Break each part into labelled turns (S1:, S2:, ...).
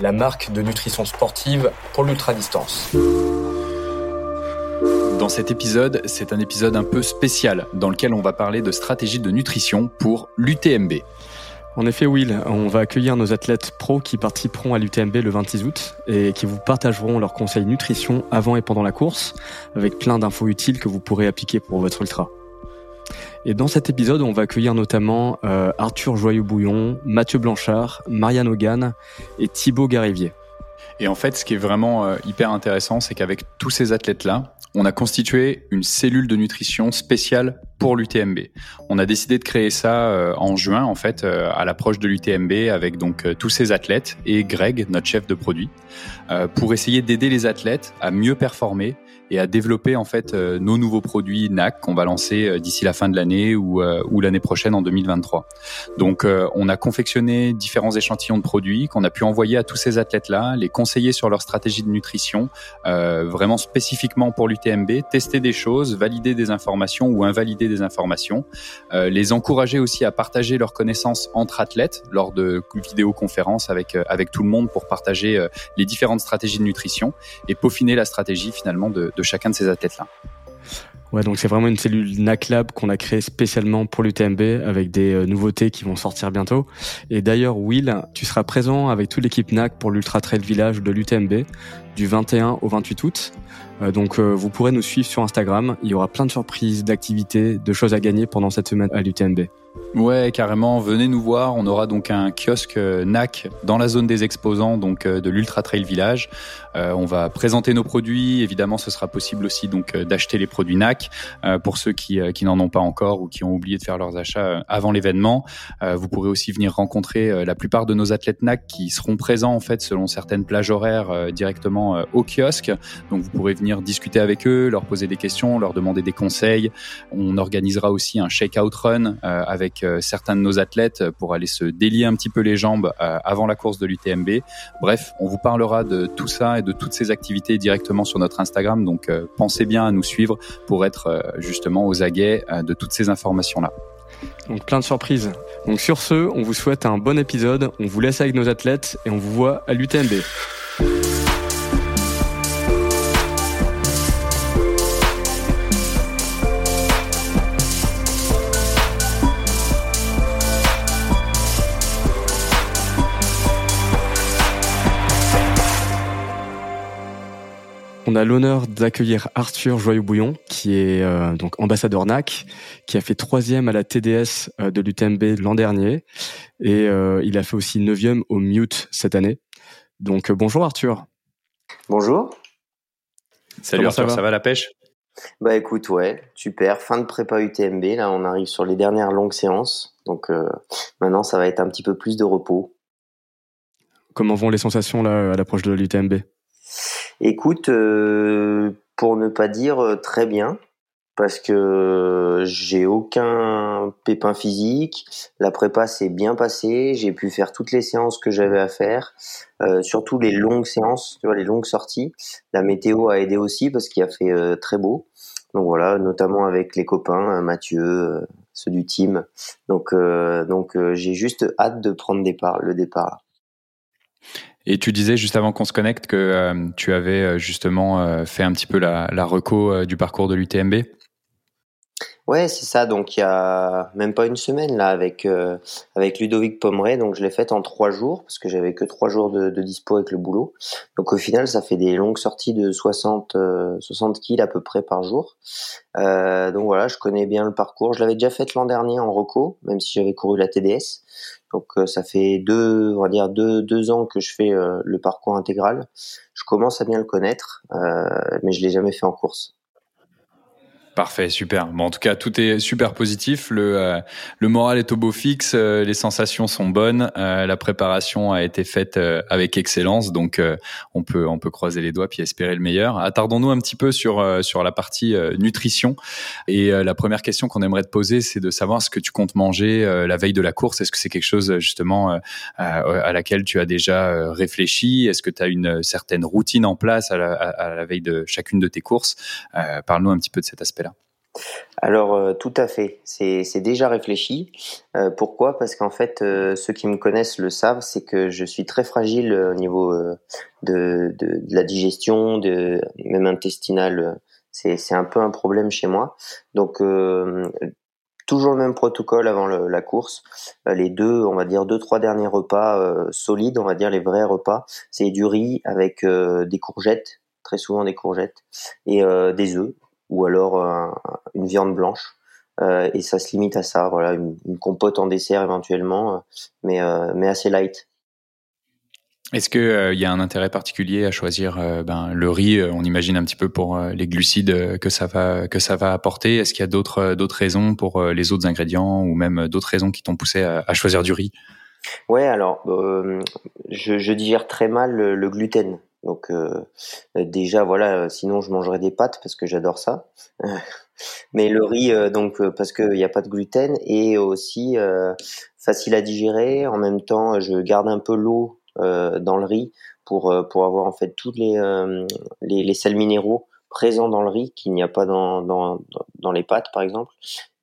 S1: la marque de nutrition sportive pour l'ultra-distance.
S2: Dans cet épisode, c'est un épisode un peu spécial dans lequel on va parler de stratégie de nutrition pour l'UTMB.
S3: En effet, Will, on va accueillir nos athlètes pros qui participeront à l'UTMB le 26 août et qui vous partageront leurs conseils nutrition avant et pendant la course, avec plein d'infos utiles que vous pourrez appliquer pour votre ultra. Et dans cet épisode, on va accueillir notamment euh, Arthur Joyeux-Bouillon, Mathieu Blanchard, Marianne Hogan et Thibaut Garivier.
S2: Et en fait, ce qui est vraiment euh, hyper intéressant, c'est qu'avec tous ces athlètes-là, on a constitué une cellule de nutrition spéciale pour l'UTMB. On a décidé de créer ça euh, en juin, en fait, à l'approche de l'UTMB, avec donc tous ces athlètes et Greg, notre chef de produit, pour essayer d'aider les athlètes à mieux performer et à développer en fait euh, nos nouveaux produits NAC qu'on va lancer euh, d'ici la fin de l'année ou, euh, ou l'année prochaine en 2023. Donc on a confectionné différents échantillons de produits qu'on a pu envoyer à tous ces athlètes-là, les conseiller sur leur stratégie de nutrition, euh, vraiment spécifiquement pour l'UTMB, tester des choses, valider des informations ou invalider des informations, euh, les encourager aussi à partager leurs connaissances entre athlètes lors de vidéoconférences avec avec tout le monde pour partager les différentes stratégies de nutrition et peaufiner la stratégie finalement de, de chacun de ces athlètes-là.
S3: Ouais, donc c'est vraiment une cellule NACLAB qu'on a créée spécialement pour l'UTMB avec des euh, nouveautés qui vont sortir bientôt. Et d'ailleurs, Will, tu seras présent avec toute l'équipe NAC pour l'Ultra Trail Village de l'UTMB du 21 au 28 août. Euh, donc euh, vous pourrez nous suivre sur Instagram. Il y aura plein de surprises, d'activités, de choses à gagner pendant cette semaine à l'UTMB.
S2: Ouais, carrément. Venez nous voir. On aura donc un kiosque NAC dans la zone des exposants, donc de l'Ultra Trail Village. Euh, on va présenter nos produits. Évidemment, ce sera possible aussi donc d'acheter les produits NAC pour ceux qui, qui n'en ont pas encore ou qui ont oublié de faire leurs achats avant l'événement. vous pourrez aussi venir rencontrer la plupart de nos athlètes NAC qui seront présents en fait selon certaines plages horaires directement au kiosque. Donc vous pourrez venir discuter avec eux, leur poser des questions, leur demander des conseils. On organisera aussi un shake-out run avec euh, certains de nos athlètes pour aller se délier un petit peu les jambes euh, avant la course de l'UTMB. Bref, on vous parlera de tout ça de toutes ces activités directement sur notre Instagram. Donc euh, pensez bien à nous suivre pour être justement aux aguets de toutes ces informations-là.
S3: Donc plein de surprises. Donc sur ce, on vous souhaite un bon épisode, on vous laisse avec nos athlètes et on vous voit à l'UTMB. On a l'honneur d'accueillir Arthur Joyeux-Bouillon, qui est euh, donc ambassadeur NAC, qui a fait troisième à la TDS euh, de l'UTMB l'an dernier, et euh, il a fait aussi neuvième au Mute cette année. Donc bonjour Arthur.
S4: Bonjour.
S2: Salut Arthur, ça va, la pêche?
S4: Bah écoute, ouais, super. Fin de prépa UTMB, là on arrive sur les dernières longues séances, donc maintenant ça va être un petit peu plus de repos.
S3: Comment vont les sensations là à l'approche de l'UTMB
S4: Écoute, euh, pour ne pas dire euh, très bien, parce que j'ai aucun pépin physique. La prépa s'est bien passée. J'ai pu faire toutes les séances que j'avais à faire, euh, surtout les longues séances, tu vois, les longues sorties. La météo a aidé aussi parce qu'il a fait très beau. Donc voilà, notamment avec les copains, Mathieu, ceux du team. Donc donc j'ai juste hâte de prendre départ, le départ.
S2: Et tu disais juste avant qu'on se connecte que euh, tu avais euh, justement euh, fait un petit peu la, la reco du parcours de l'UTMB.
S4: Ouais, c'est ça. Donc il y a même pas une semaine là avec avec Ludovic Pomeray. Donc je l'ai faite en trois jours parce que j'avais que trois jours de, dispo avec le boulot. Donc au final, ça fait des longues sorties de 60 60 kills à peu près par jour. donc voilà, je connais bien le parcours. Je l'avais déjà fait l'an dernier en reco, même si j'avais couru la TDS. Donc euh, ça fait deux, on va dire deux, deux ans que je fais euh, le parcours intégral. Je commence à bien le connaître, euh, mais je l'ai jamais fait en course.
S2: Parfait, super. Bon, en tout cas, tout est super positif. Le, euh, le moral est au beau fixe, euh, les sensations sont bonnes, euh, la préparation a été faite avec excellence, donc on peut on peut croiser les doigts puis espérer le meilleur. Attardons-nous un petit peu sur sur la partie nutrition. Et la première question qu'on aimerait te poser, c'est de savoir ce que tu comptes manger la veille de la course. Est-ce que c'est quelque chose justement à laquelle tu as déjà réfléchi? Est-ce que tu as une certaine routine en place à la, à la veille de chacune de tes courses? Parle-nous un petit peu de cet aspect-là.
S4: Alors euh, tout à fait, c'est déjà réfléchi. Euh, pourquoi? Parce qu'en fait, euh, ceux qui me connaissent le savent, c'est que je suis très fragile au niveau de, de, la digestion, de même intestinal. C'est un peu un problème chez moi. Donc toujours le même protocole avant la course. les deux, on va dire deux trois derniers repas solides, on va dire les vrais repas, c'est du riz avec des courgettes, très souvent des courgettes et des œufs ou alors euh, une viande blanche. Euh, et ça se limite à ça, voilà, une, compote en dessert éventuellement, euh, mais, mais assez light.
S2: Est-ce qu'il y a un intérêt particulier à choisir ben, le riz On imagine un petit peu pour les glucides que ça va que ça va apporter. Est-ce qu'il y a d'autres d'autres raisons pour les autres ingrédients ou même d'autres raisons qui t'ont poussé à, choisir du riz?
S4: Ouais, alors je, je, digère très mal le gluten. Donc euh, déjà voilà, sinon je mangerais des pâtes parce que j'adore ça. Mais le riz euh, donc euh, parce qu'il n'y a pas de gluten et aussi facile à digérer. En même temps, je garde un peu l'eau dans le riz pour pour avoir en fait tous les, les, les sels minéraux présents dans le riz qu'il n'y a pas dans, dans dans les pâtes par exemple.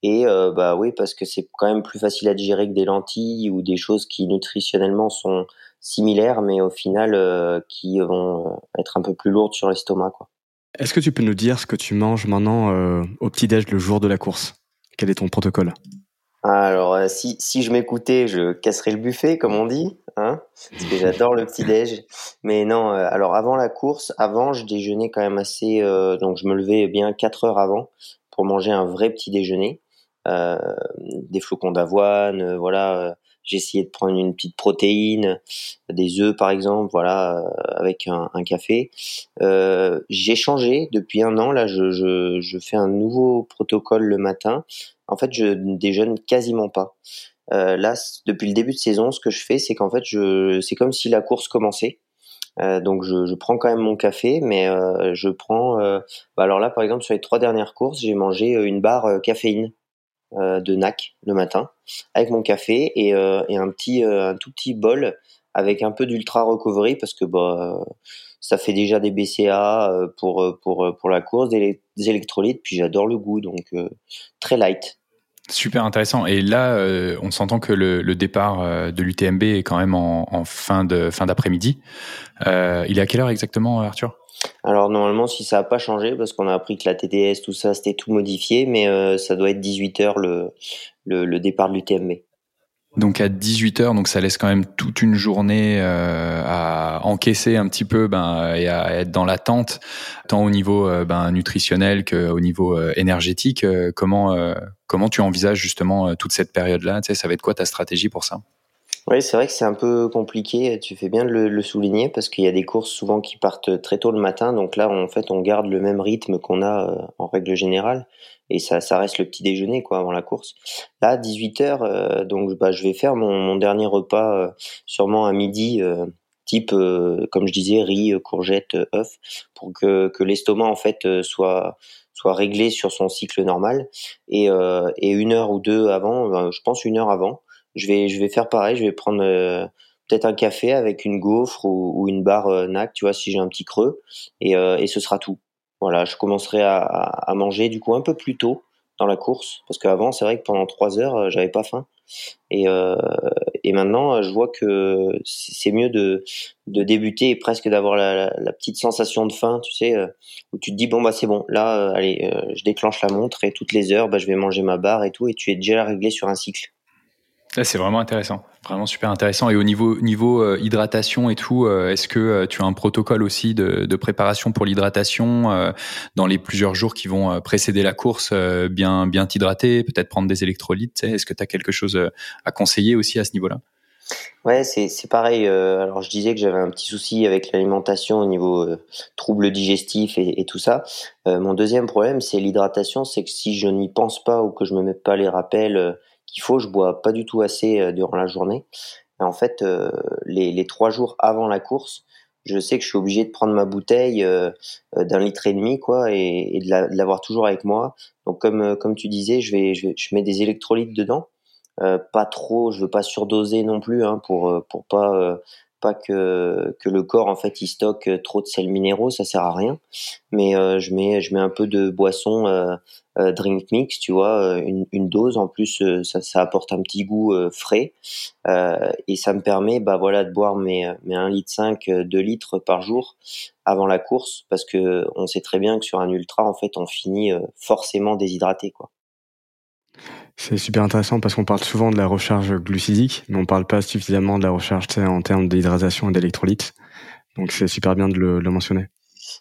S4: Et bah oui parce que c'est quand même plus facile à digérer que des lentilles ou des choses qui nutritionnellement sont similaires, mais au final euh, qui vont euh, être un peu plus lourdes sur l'estomac.
S3: Est-ce que tu peux nous dire ce que tu manges maintenant euh, au petit-déj le jour de la course? Quel est ton protocole?
S4: Alors, si, si je m'écoutais, je casserais le buffet, comme on dit, hein, parce que j'adore le petit-déj. Mais non, alors avant la course, avant, je déjeunais quand même assez... donc, je me levais bien 4 heures avant pour manger un vrai petit déjeuner. des flocons d'avoine, voilà, j'ai essayé de prendre une petite protéine, des œufs par exemple, voilà, euh, avec un, un café. Euh, j'ai changé depuis un an. Là, je, je, je, fais un nouveau protocole le matin. En fait, je ne déjeune quasiment pas. Euh, là, depuis le début de saison, ce que je fais, c'est qu'en fait, je, c'est comme si la course commençait. Euh, donc je, je, prends quand même mon café, mais euh, je prends. Euh, bah alors là, par exemple, sur les trois dernières courses, j'ai mangé une barre caféine euh, de NAC le matin avec mon café et, euh, et un petit euh, un tout petit bol avec un peu d'ultra recovery parce que bah ça fait déjà des BCA pour pour pour la course des, électrolytes puis j'adore le goût donc très light
S2: Super intéressant. Et là, on s'entend que le, le départ de l'UTMB est quand même en, fin d'après-midi. Euh, il est à quelle heure exactement, Arthur?
S4: Alors normalement, si ça n'a pas changé, parce qu'on a appris que la TDS, tout ça, c'était tout modifié, mais euh, ça doit être 18h le, le, départ de l'UTMB.
S2: Donc à 18h, donc ça laisse quand même toute une journée euh, à encaisser un petit peu ben, et à être dans l'attente, tant au niveau euh, ben, nutritionnel qu'au niveau énergétique. comment, comment tu envisages justement toute cette période-là? Tu sais, Ça va être quoi ta stratégie pour ça?
S4: Oui, c'est vrai que c'est un peu compliqué. Tu fais bien de le, souligner parce qu'il y a des courses souvent qui partent très tôt le matin. Donc là, en fait, on garde le même rythme qu'on a euh, en règle générale et ça, ça reste le petit déjeuner quoi avant la course. Là, 18 h euh, donc bah, je vais faire mon, dernier repas euh, sûrement à midi. type comme je disais riz courgettes œufs pour que, que l'estomac en fait soit soit réglé sur son cycle normal et, et une heure ou deux avant je pense une heure avant je vais, je vais faire pareil. Je vais prendre euh, peut-être un café avec une gaufre ou, une barre euh, NAC, tu vois, si j'ai un petit creux, et, euh, et ce sera tout. Voilà, je commencerai à, à, manger du coup un peu plus tôt dans la course, parce qu'avant, c'est vrai que pendant trois heures, j'avais pas faim. Et, et maintenant, je vois que c'est mieux de, de débuter et presque d'avoir la, la, petite sensation de faim, tu sais, où tu te dis bon bah c'est bon, là, allez, je déclenche la montre et toutes les heures, bah, je vais manger ma barre et tout, et tu es déjà réglé sur un cycle.
S2: C'est vraiment intéressant, vraiment super intéressant. Et au niveau niveau euh, hydratation et tout, euh, est-ce que euh, tu as un protocole aussi de, de préparation pour l'hydratation dans les plusieurs jours qui vont précéder la course, bien bien t'hydrater, peut-être prendre des électrolytes. Est-ce que tu as quelque chose à conseiller aussi à ce niveau-là?
S4: Ouais, c'est pareil. Alors je disais que j'avais un petit souci avec l'alimentation au niveau troubles digestifs et, et, tout ça. Mon deuxième problème, c'est l'hydratation. C'est que si je n'y pense pas ou que je me mets pas les rappels qu'il faut, je bois pas du tout assez euh, durant la journée. En fait, les, les trois jours avant la course, je sais que je suis obligé de prendre ma bouteille d'un litre et demi, quoi, et, de l'avoir toujours avec moi. Donc comme comme tu disais, je vais je, mets des électrolytes dedans. Euh, pas trop, je veux pas surdoser non plus hein, pour euh, pour pas euh, pas que que le corps en fait il stocke trop de sels minéraux, ça sert à rien. Mais je mets je mets un peu de boisson drink mix, tu vois, une, dose en plus ça, ça apporte un petit goût frais et ça me permet bah voilà de boire mes mes 1 litre 5 2 litres par jour avant la course parce que on sait très bien que sur un ultra en fait on finit forcément déshydraté quoi.
S3: C'est super intéressant parce qu'on parle souvent de la recharge glucidique, mais on parle pas suffisamment de la recharge en termes d'hydratation et d'électrolytes. Donc c'est super bien de le, mentionner.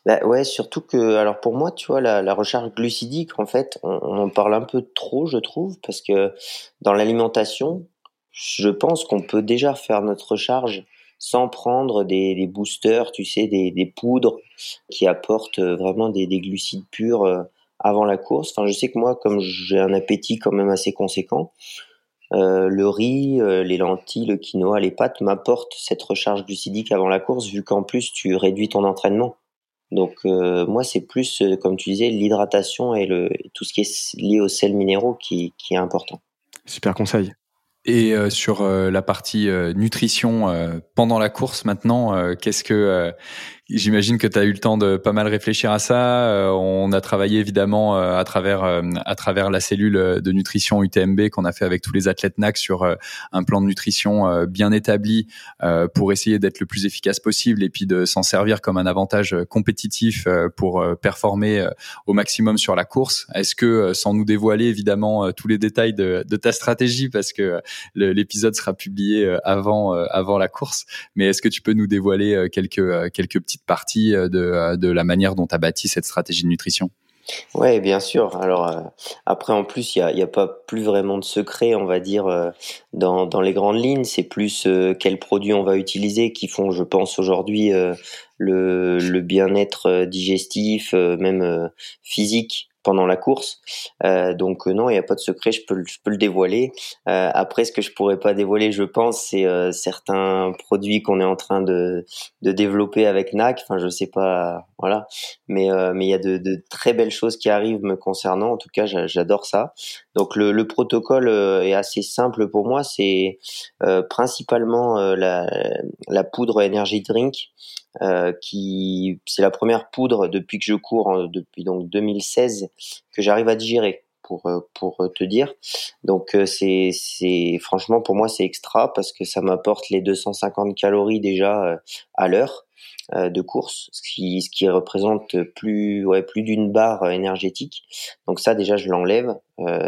S4: Bah ouais, surtout que, alors pour moi, tu vois, la, recharge glucidique, en fait, on, en parle un peu trop, je trouve, parce que dans l'alimentation, je pense qu'on peut déjà faire notre recharge sans prendre des, boosters, tu sais, des, des, poudres qui apportent vraiment des, des glucides purs euh, avant la course. Enfin, je sais que moi, comme j'ai un appétit quand même assez conséquent, euh, le riz, euh, les lentilles, le quinoa, les pâtes m'apportent cette recharge glucidique avant la course, vu qu'en plus tu réduis ton entraînement. Donc euh, moi, c'est plus, euh, comme tu disais, l'hydratation et le, tout ce qui est lié aux sels minéraux qui, qui est important.
S3: Super conseil.
S2: Et euh, sur euh, la partie euh, nutrition pendant la course maintenant, qu'est-ce que J'imagine que tu as eu le temps de pas mal réfléchir à ça. Euh, on a travaillé évidemment euh, à travers euh, à travers la cellule de nutrition UTMB qu'on a fait avec tous les athlètes NAC sur un plan de nutrition bien établi pour essayer d'être le plus efficace possible et puis de s'en servir comme un avantage compétitif pour performer au maximum sur la course. Est-ce que sans nous dévoiler évidemment tous les détails de, de ta stratégie parce que l'épisode sera publié avant avant la course, mais est-ce que tu peux nous dévoiler quelques quelques petits partie euh, de, euh, de la manière dont tu as bâti cette stratégie de nutrition
S4: Ouais, bien sûr. Alors euh, après, en plus, il y a, a, pas plus vraiment de secret, on va dire, dans, les grandes lignes. C'est plus quels produits on va utiliser qui font, je pense, aujourd'hui le bien-être digestif, même physique pendant la course. Euh, donc euh, non, il n'y a pas de secret, je peux, je peux le dévoiler. Euh, après, ce que je pourrais pas dévoiler, je pense, c'est euh, certains produits qu'on est en train de, de développer avec NAC. Enfin, je sais pas, voilà. Mais euh, mais il y a de, de, très belles choses qui arrivent me concernant. En tout cas, j'adore ça. Donc le, le, protocole est assez simple pour moi. C'est principalement la, la poudre Energy Drink. Euh, qui c'est la première poudre depuis que je cours depuis donc 2016 que j'arrive à digérer pour euh, pour te dire. Donc euh, c'est c'est franchement pour moi c'est extra parce que ça m'apporte les 250 calories déjà à l'heure de course, ce qui ce qui représente plus ouais plus d'une barre énergétique. Donc ça déjà je l'enlève,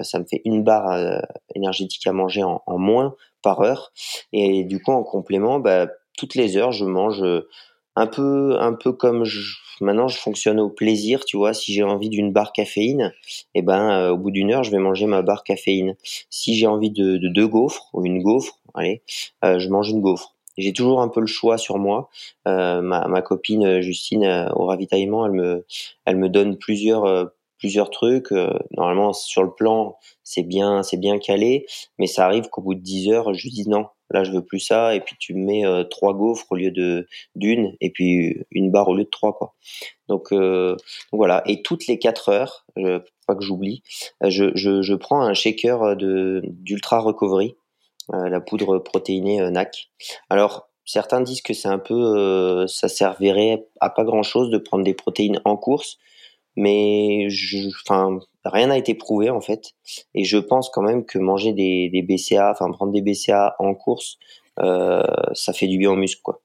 S4: ça me fait une barre énergétique à manger en, en, moins par heure et du coup en complément bah, toutes les heures je mange un peu un peu comme je, maintenant je fonctionne au plaisir tu vois. Si j'ai envie d'une barre caféine eh ben euh, au bout d'une heure je vais manger ma barre caféine. Si j'ai envie de, de deux gaufres ou une gaufre allez euh, je mange une gaufre. J'ai toujours un peu le choix sur moi. Euh, ma, copine Justine au ravitaillement elle me elle me donne plusieurs plusieurs trucs. normalement, sur le plan, c'est bien, c'est bien calé, mais ça arrive qu'au bout de 10 heures, je dis non, là je veux plus ça. Et puis tu mets euh, trois gaufres au lieu de d'une et puis une barre au lieu de trois quoi. Donc, euh, voilà. Et toutes les quatre heures pas que j'oublie je, je, je, prends un shaker de d'ultra recovery euh, la poudre protéinée euh, NAC alors certains disent que c'est un peu euh, ça servirait à pas grand chose de prendre des protéines en course mais je, enfin, rien n'a été prouvé en fait. Et je pense quand même que manger des, des BCA, enfin prendre des BCA en course, euh, ça fait du bien aux muscles, quoi.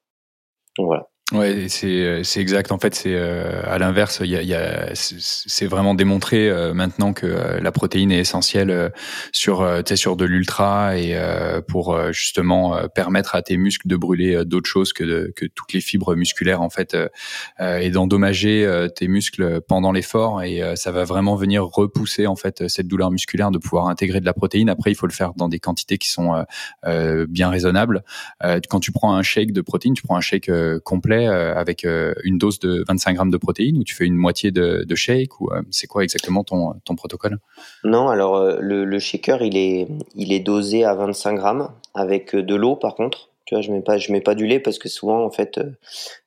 S4: Donc voilà.
S2: Ouais, c'est c'est exact. En fait, c'est euh, à l'inverse. Il y a, y a c'est vraiment démontré euh, maintenant que euh, la protéine est essentielle sur tu sur de l'ultra et pour justement permettre à tes muscles de brûler d'autres choses que de, que toutes les fibres musculaires en fait et d'endommager tes muscles pendant l'effort et ça va vraiment venir repousser en fait cette douleur musculaire de pouvoir intégrer de la protéine. Après, il faut le faire dans des quantités qui sont bien raisonnables. quand tu prends un shake de protéines, tu prends un shake complet euh, avec euh, une dose de 25 grammes de protéines ou tu fais une moitié de, shake ou euh, c'est quoi exactement ton, ton protocole?
S4: Non, alors le, shaker il est, il est dosé à 25 grammes avec de l'eau par contre. Tu vois, je mets pas, je mets pas du lait parce que souvent, en fait,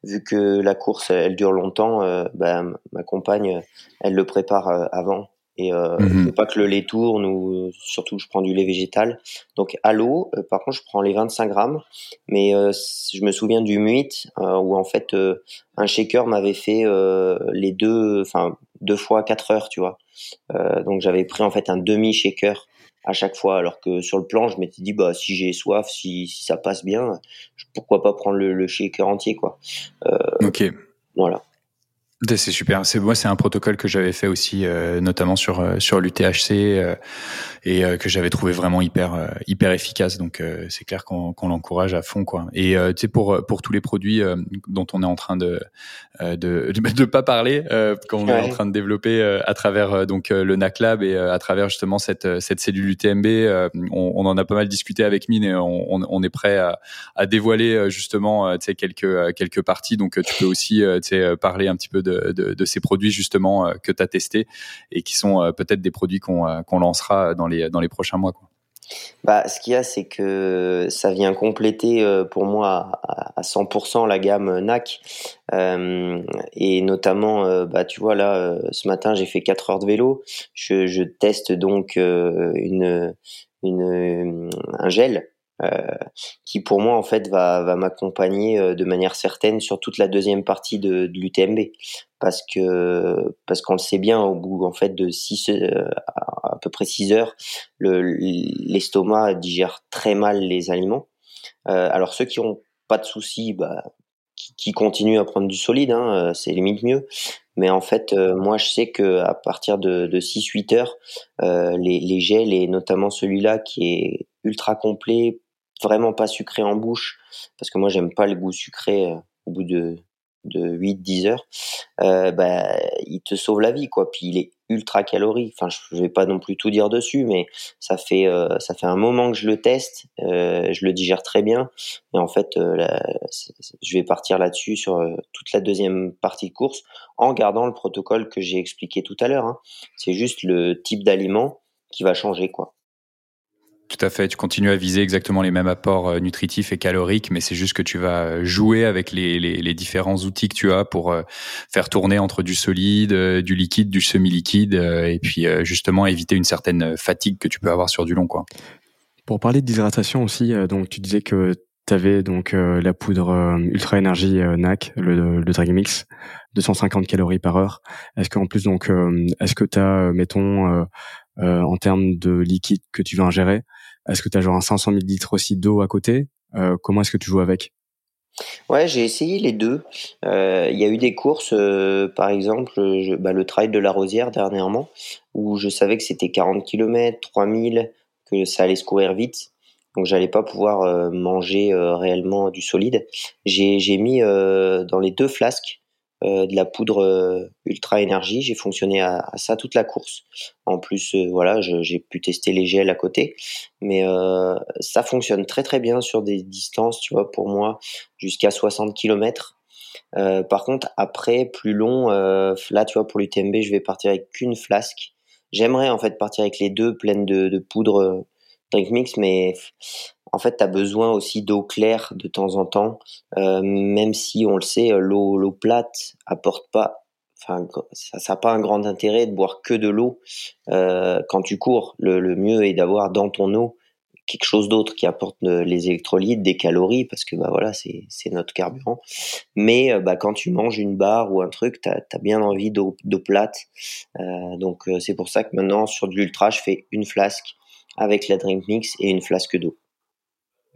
S4: vu que la course, elle dure longtemps, bah, ma compagne, elle le prépare avant et euh, mmh pas que le lait tourne ou surtout je prends du lait végétal. Donc à l'eau, euh, par contre, je prends les 25 grammes, mais euh, je me souviens du muit où en fait un shaker m'avait fait les deux, enfin deux fois 4 heures, tu vois. donc j'avais pris en fait un demi shaker à chaque fois, alors que sur le plan, je m'étais dit bah si j'ai soif, si, si ça passe bien, pourquoi pas prendre le, le shaker entier quoi.
S2: ok.
S4: Voilà.
S2: C'est super. C'est moi, c'est un protocole que j'avais fait aussi, euh, notamment sur euh, sur l'UTHC euh, et que j'avais trouvé vraiment hyper hyper efficace. Donc c'est clair qu'on qu'on l'encourage à fond, quoi. Et tu sais pour pour tous les produits dont on est en train de de de, pas parler, quand on est en train de développer à travers donc le NACLAB et à travers justement cette cette cellule UTMB, on, on, en a pas mal discuté avec Mine et on, on, est prêt à, à dévoiler justement tu sais quelques quelques parties. Donc tu peux aussi tu sais parler un petit peu de, ces produits justement euh, que tu as testés et qui sont euh, peut-être des produits qu'on euh, lancera dans les, dans les prochains mois.
S4: Bah, ce qu'il y a, c'est que ça vient compléter pour moi à, 100% la gamme NAC. et notamment, bah, tu vois, là, ce matin, j'ai fait 4 heures de vélo. Je, je teste donc une, une, un gel qui pour moi en fait va, va m'accompagner euh, de manière certaine sur toute la deuxième partie de, de l'UTMB parce que parce qu'on le sait bien au bout en fait de 6 euh, à peu près 6 heures l'estomac digère très mal les aliments. Alors ceux qui ont pas de soucis bah, qui, qui continuent à prendre du solide hein, c'est limite mieux. Mais en fait, moi, je sais que à partir de, de 6-8 heures, les, les gels et notamment celui-là qui est ultra complet, vraiment pas sucré en bouche, parce que moi j'aime pas le goût sucré euh, au bout de, de 8-10 heures, euh, bah, il te sauve la vie, quoi. Puis il est ultra calorie. Enfin, je vais pas non plus tout dire dessus, mais ça fait euh, ça fait un moment que je le teste, euh, je le digère très bien, et en fait, je vais partir là-dessus sur toute la deuxième partie de course, en gardant le protocole que j'ai expliqué tout à l'heure. Hein. C'est juste le type d'aliment qui va changer, quoi.
S2: Tout à fait. Tu continues à viser exactement les mêmes apports euh, nutritifs et caloriques, mais c'est juste que tu vas euh, jouer avec les, les, les, différents outils que tu as pour euh, faire tourner entre du solide, du liquide, du semi-liquide, et puis justement éviter une certaine fatigue que tu peux avoir sur du long, quoi.
S3: Pour parler d'hydratation aussi, donc tu disais que tu avais donc la poudre Ultra Énergie NAC, le, le Drag Mix, 250 calories par heure. Est-ce qu'en plus donc, est-ce que tu as, mettons, en termes de liquide que tu veux ingérer, est-ce que tu as genre un 500 ml aussi d'eau à côté? Euh, Comment est-ce que tu joues avec?
S4: Ouais, j'ai essayé les deux. Euh, il y a eu des courses, euh, par exemple, bah, le trail de la Rosière dernièrement, où je savais que c'était 40 km, 3000, que ça allait se courir vite. Donc j'allais pas pouvoir manger réellement du solide. J'ai mis dans les deux flasques de la poudre euh, ultra énergie. J'ai fonctionné à, ça toute la course. En plus, euh, voilà, j'ai pu tester les gels à côté, mais ça fonctionne très très bien sur des distances, tu vois, pour moi, jusqu'à 60 km. par contre, après, plus long, là, tu vois, pour l'UTMB, je vais partir avec qu'une flasque. J'aimerais en fait partir avec les deux pleines de poudre drink mix, mais en fait, tu as besoin aussi d'eau claire de temps en temps, euh, même si on le sait, euh, l'eau, plate apporte pas, enfin, ça n'a pas un grand intérêt de boire que de l'eau euh, quand tu cours. Le, le mieux est d'avoir dans ton eau quelque chose d'autre qui apporte les électrolytes, des calories, parce que bah voilà, c'est, notre carburant. Mais bah, quand tu manges une barre ou un truc, tu as, bien envie d'eau, d'eau plate. donc c'est pour ça que maintenant, sur de l'ultra, je fais une flasque avec la drink mix et une flasque d'eau.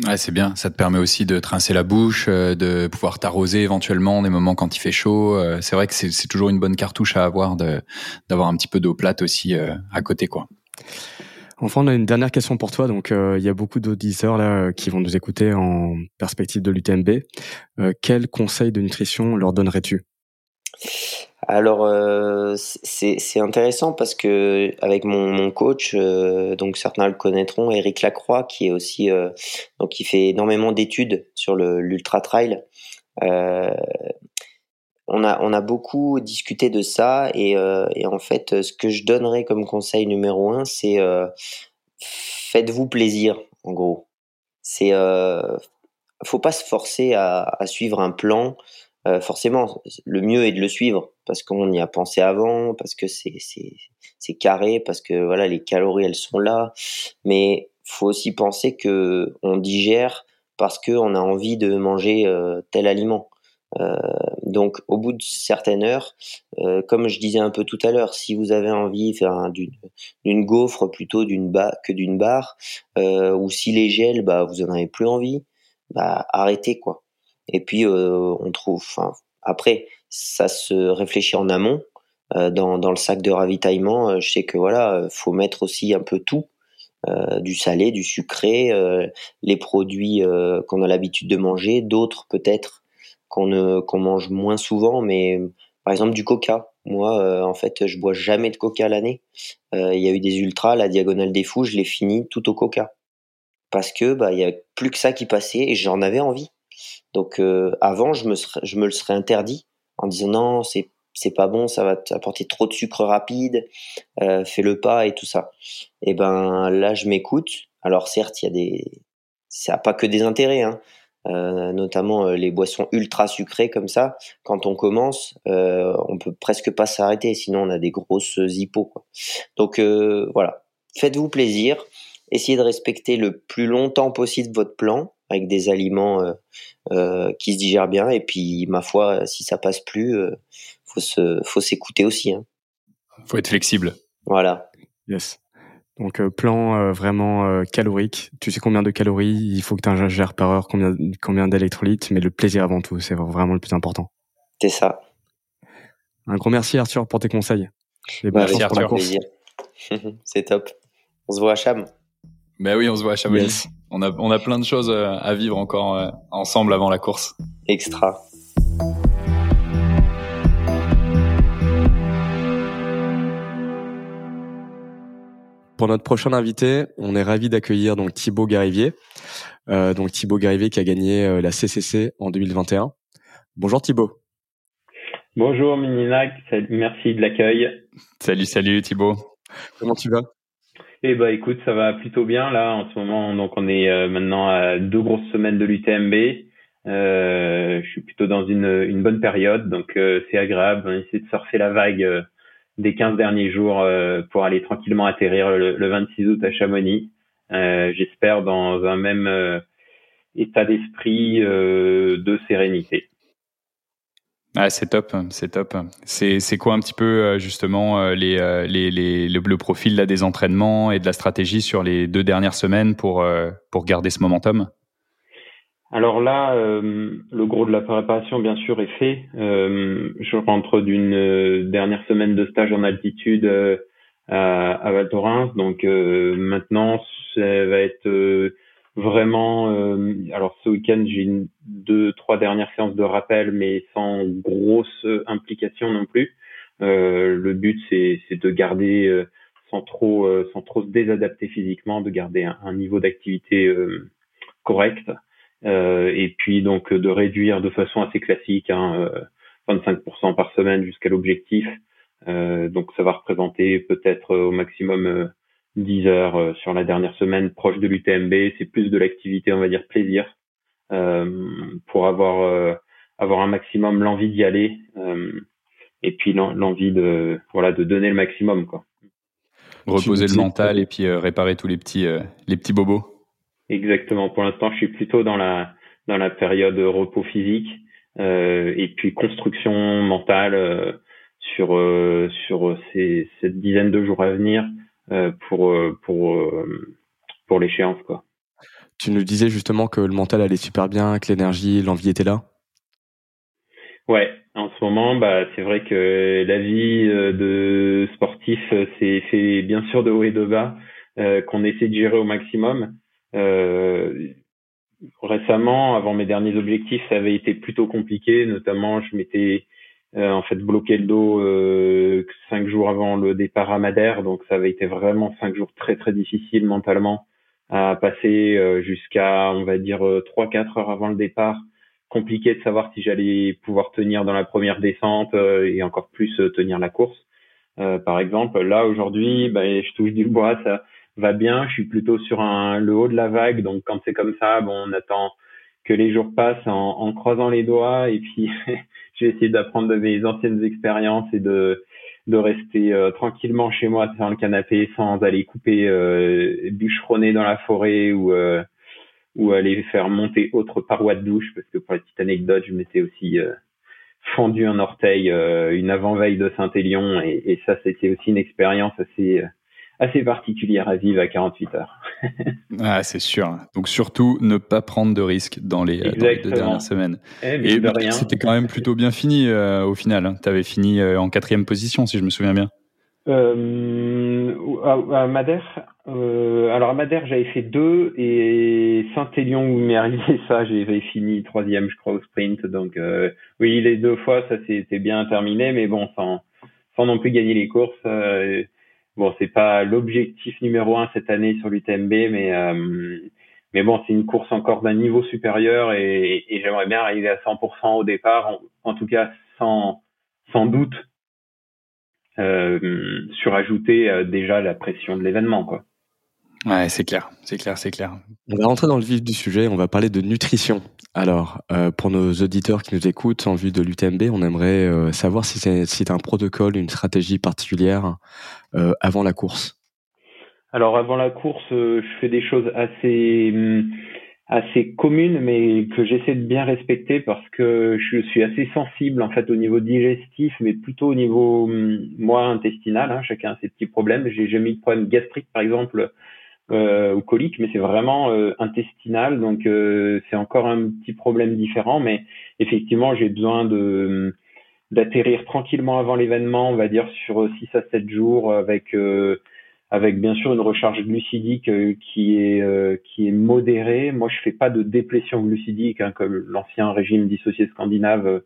S2: Ouais, c'est bien. Ça te permet aussi de trincer la bouche, euh, de pouvoir t'arroser éventuellement des moments quand il fait chaud. Euh, c'est vrai que c'est toujours une bonne cartouche à avoir d'avoir un petit peu d'eau plate aussi euh, à côté, quoi.
S3: Enfin, on a une dernière question pour toi. Donc, il y a beaucoup d'auditeurs là qui vont nous écouter en perspective de l'UTMB. quel conseil de nutrition leur donnerais-tu?
S4: Alors euh, c'est intéressant parce que avec mon, coach, euh, donc certains le connaîtront, Eric Lacroix, qui est aussi euh, donc fait énormément d'études sur l'ultra trail. On a on a beaucoup discuté de ça et, en fait ce que je donnerais comme conseil numéro un, c'est faites-vous plaisir en gros. C'est faut pas se forcer à suivre un plan. Euh, forcément, le mieux est de le suivre parce qu'on y a pensé avant, parce que c'est carré, parce que voilà les calories elles sont là. Mais faut aussi penser que on digère parce que on a envie de manger euh, tel aliment. Euh, donc au bout de certaines heures, comme je disais un peu tout à l'heure, si vous avez envie d'une gaufre plutôt d'une que d'une barre, ou si les gels, bah vous en avez plus envie, bah arrêtez quoi. Et puis euh, on trouve, après ça se réfléchit en amont. Euh, dans, le sac de ravitaillement, euh, je sais que voilà, faut mettre aussi un peu tout. Du salé, du sucré, les produits qu'on a l'habitude de manger, d'autres peut-être qu'on qu'on mange moins souvent, mais par exemple du coca. Moi, en fait, je bois jamais de coca l'année. Il y a eu des ultras, la diagonale des fous, je l'ai fini tout au coca parce que bah il y a plus que ça qui passait et j'en avais envie. Donc euh, avant, je me, je me le serais interdit en disant non, c'est c'est pas bon, ça va t'apporter trop de sucre rapide, euh, fais le pas et tout ça. Et ben là, je m'écoute. Alors certes, il y a des, ça n'a pas que des intérêts, hein. Euh, notamment euh, les boissons ultra sucrées comme ça. Quand on commence, euh, on peut presque pas s'arrêter, sinon on a des grosses hippos. Quoi. Donc euh, voilà, faites-vous plaisir, essayez de respecter le plus longtemps possible votre plan avec des aliments euh, qui se digèrent bien. Et puis, ma foi, si ça passe plus, euh, faut se, faut s'écouter aussi. Hein.
S2: Faut être flexible.
S4: Voilà.
S3: Yes. Donc plan vraiment calorique. Tu sais combien de calories il faut que tu ingères par heure, combien combien d'électrolytes, mais le plaisir avant tout, c'est vraiment le plus important.
S4: C'est ça.
S3: Un grand merci Arthur pour tes conseils.
S4: Et bah, merci Arthur. c'est top. On se voit à Cham.
S2: Ben oui, on se voit à Chamonix. On, a, on a plein de choses euh, à vivre encore euh, ensemble avant la course.
S4: Extra.
S3: Pour notre prochain invité, on est ravi d'accueillir donc Thibaut Garivier. Euh, donc Thibaut Garivier qui a gagné euh, la CCC en 2021. Bonjour Thibaut.
S5: Bonjour Mininac, merci de l'accueil.
S2: Salut, salut Thibaut.
S3: Comment tu vas?
S5: Eh ben écoute, ça va plutôt bien là en ce moment. Donc on est euh, maintenant à deux grosses semaines de l'UTMB. Euh, je suis plutôt dans une, une bonne période, donc euh, c'est agréable. On essaie de surfer la vague euh, des 15 derniers jours pour aller tranquillement atterrir le, le 26 août à Chamonix. J'espère dans un même état d'esprit de sérénité.
S2: Ah, c'est top, c'est top. C'est, quoi un petit peu euh, justement euh, les, euh, les, les, le, profil là des entraînements et de la stratégie sur les deux dernières semaines pour, pour garder ce momentum?
S5: Alors là, le gros de la préparation bien sûr est fait. je rentre d'une dernière semaine de stage en altitude à, à Val Thorens, donc maintenant ça va être vraiment euh, alors ce week-end j'ai une, deux trois dernières séances de rappel mais sans grosse implication non plus. Euh, le but c'est de garder euh, sans trop euh, sans trop se désadapter physiquement de garder un, niveau d'activité correct. Et puis donc de réduire de façon assez classique hein, 25% par semaine jusqu'à l'objectif. Donc ça va représenter peut-être au maximum 10 heures euh, sur la dernière semaine proche de l'UTMB. C'est plus de l'activité, on va dire plaisir, euh, pour avoir euh, avoir un maximum l'envie d'y aller et puis l'envie de voilà de donner le maximum quoi.
S2: Reposer le mental et puis réparer tous les petits les petits bobos.
S5: Exactement. Pour l'instant, je suis plutôt dans la dans la période repos physique et puis construction mentale sur sur ces cette dizaine de jours à venir euh, pour euh, pour euh, pour l'échéance quoi.
S3: Tu nous disais justement que le mental allait super bien, que l'énergie, l'envie était là.
S5: Ouais, en ce moment, bah, c'est vrai que la vie de sportif, c'est fait bien sûr de haut et de bas, qu'on essaie de gérer au maximum. récemment, avant mes derniers objectifs, ça avait été plutôt compliqué. Notamment, je m'étais euh, en fait bloqué le dos euh, cinq jours avant le départ à Madère, donc ça avait été vraiment cinq jours très très difficiles mentalement à passer euh, jusqu'à on va dire trois quatre heures avant le départ. Compliqué de savoir si j'allais pouvoir tenir dans la première descente et encore plus tenir la course. par exemple, là aujourd'hui, ben, je touche du bois, ça va bien. Je suis plutôt sur un, le haut de la vague, donc quand c'est comme ça, bon, on attend que les jours passent en, en croisant les doigts et puis j'ai essayé d'apprendre de mes anciennes expériences et de de rester euh, tranquillement chez moi sur le canapé sans aller couper euh, bûcheronner dans la forêt ou euh, ou aller faire monter autre paroi de douche parce que pour la petite anecdote je m'étais aussi euh, fendu un orteil une avant-veille de Saint-Élion et, et, ça c'était aussi une expérience assez assez particulière à vivre à 48 heures.
S2: ah, c'est sûr. Donc surtout ne pas prendre de risques dans les, dans les deux dernières semaines.
S5: Eh, et
S2: c'était quand même plutôt bien fini euh, au final. Hein. Tu avais fini euh, en quatrième position, si je me souviens bien.
S5: Euh, à, Madère, euh, alors à Madère, j'avais fait deux et Saint-Élion où m'est arrivé ça, j'avais fini troisième, je crois, au sprint. Donc oui, les deux fois, ça s'était bien terminé, mais bon, sans, sans non plus gagner les courses. Bon, c'est pas l'objectif numéro un cette année sur l'UTMB, mais euh, mais bon, c'est une course encore d'un niveau supérieur et, et j'aimerais bien arriver à 100% au départ, en, tout cas sans sans doute euh, surajouter euh, déjà la pression de l'événement, quoi.
S2: Ouais, c'est clair, c'est clair, c'est clair.
S3: On va rentrer dans le vif du sujet, on va parler de nutrition. Alors, euh, pour nos auditeurs qui nous écoutent en vue de l'UTMB, on aimerait euh, savoir si c'est si un protocole, une stratégie particulière euh, avant la course.
S5: Alors, avant la course, je fais des choses assez hum, assez communes, mais que j'essaie de bien respecter parce que je suis assez sensible en fait au niveau digestif, mais plutôt au niveau hum, moi intestinal. Hein, chacun a ses petits problèmes. J'ai jamais eu de problème gastrique, par exemple euh, ou colique, mais c'est vraiment euh, intestinal, donc euh, c'est encore un petit problème différent. Mais effectivement, j'ai besoin de d'atterrir tranquillement avant l'événement, on va dire sur 6 à 7 jours, avec avec bien sûr une recharge glucidique qui est qui est modérée. Moi, je fais pas de déplétion glucidique hein, comme l'ancien régime dissocié scandinave.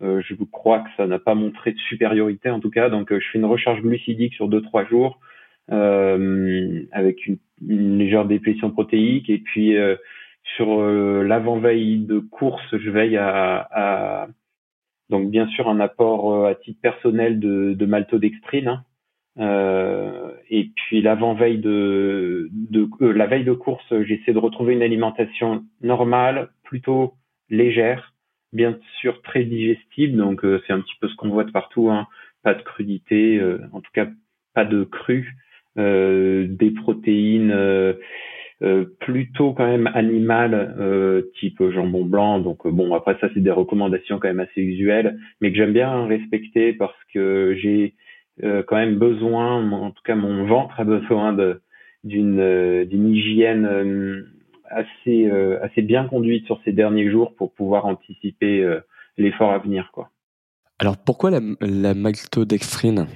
S5: je crois que ça n'a pas montré de supériorité en tout cas. Donc, je fais une recharge glucidique sur 2-3 jours euh, avec une, légère déplétion protéique. Et puis euh, sur euh, l'avant-veille de course, je veille à, à, donc bien sûr un apport à titre personnel de, de maltodextrine. Hein. Euh, et puis l'avant-veille de, de la veille de course, j'essaie de retrouver une alimentation normale, plutôt légère, bien sûr très digestible. Donc c'est un petit peu ce qu'on voit de partout, hein. pas de crudité, en tout cas pas de cru. Euh, des protéines euh, euh, plutôt quand même animales, type jambon blanc. Donc bon, après ça, c'est des recommandations quand même assez usuelles, mais que j'aime bien respecter parce que j'ai quand même besoin, en tout cas mon ventre a besoin d'une d'une hygiène assez assez bien conduite sur ces derniers jours pour pouvoir anticiper l'effort à venir quoi.
S3: Alors pourquoi la, la maltodextrine?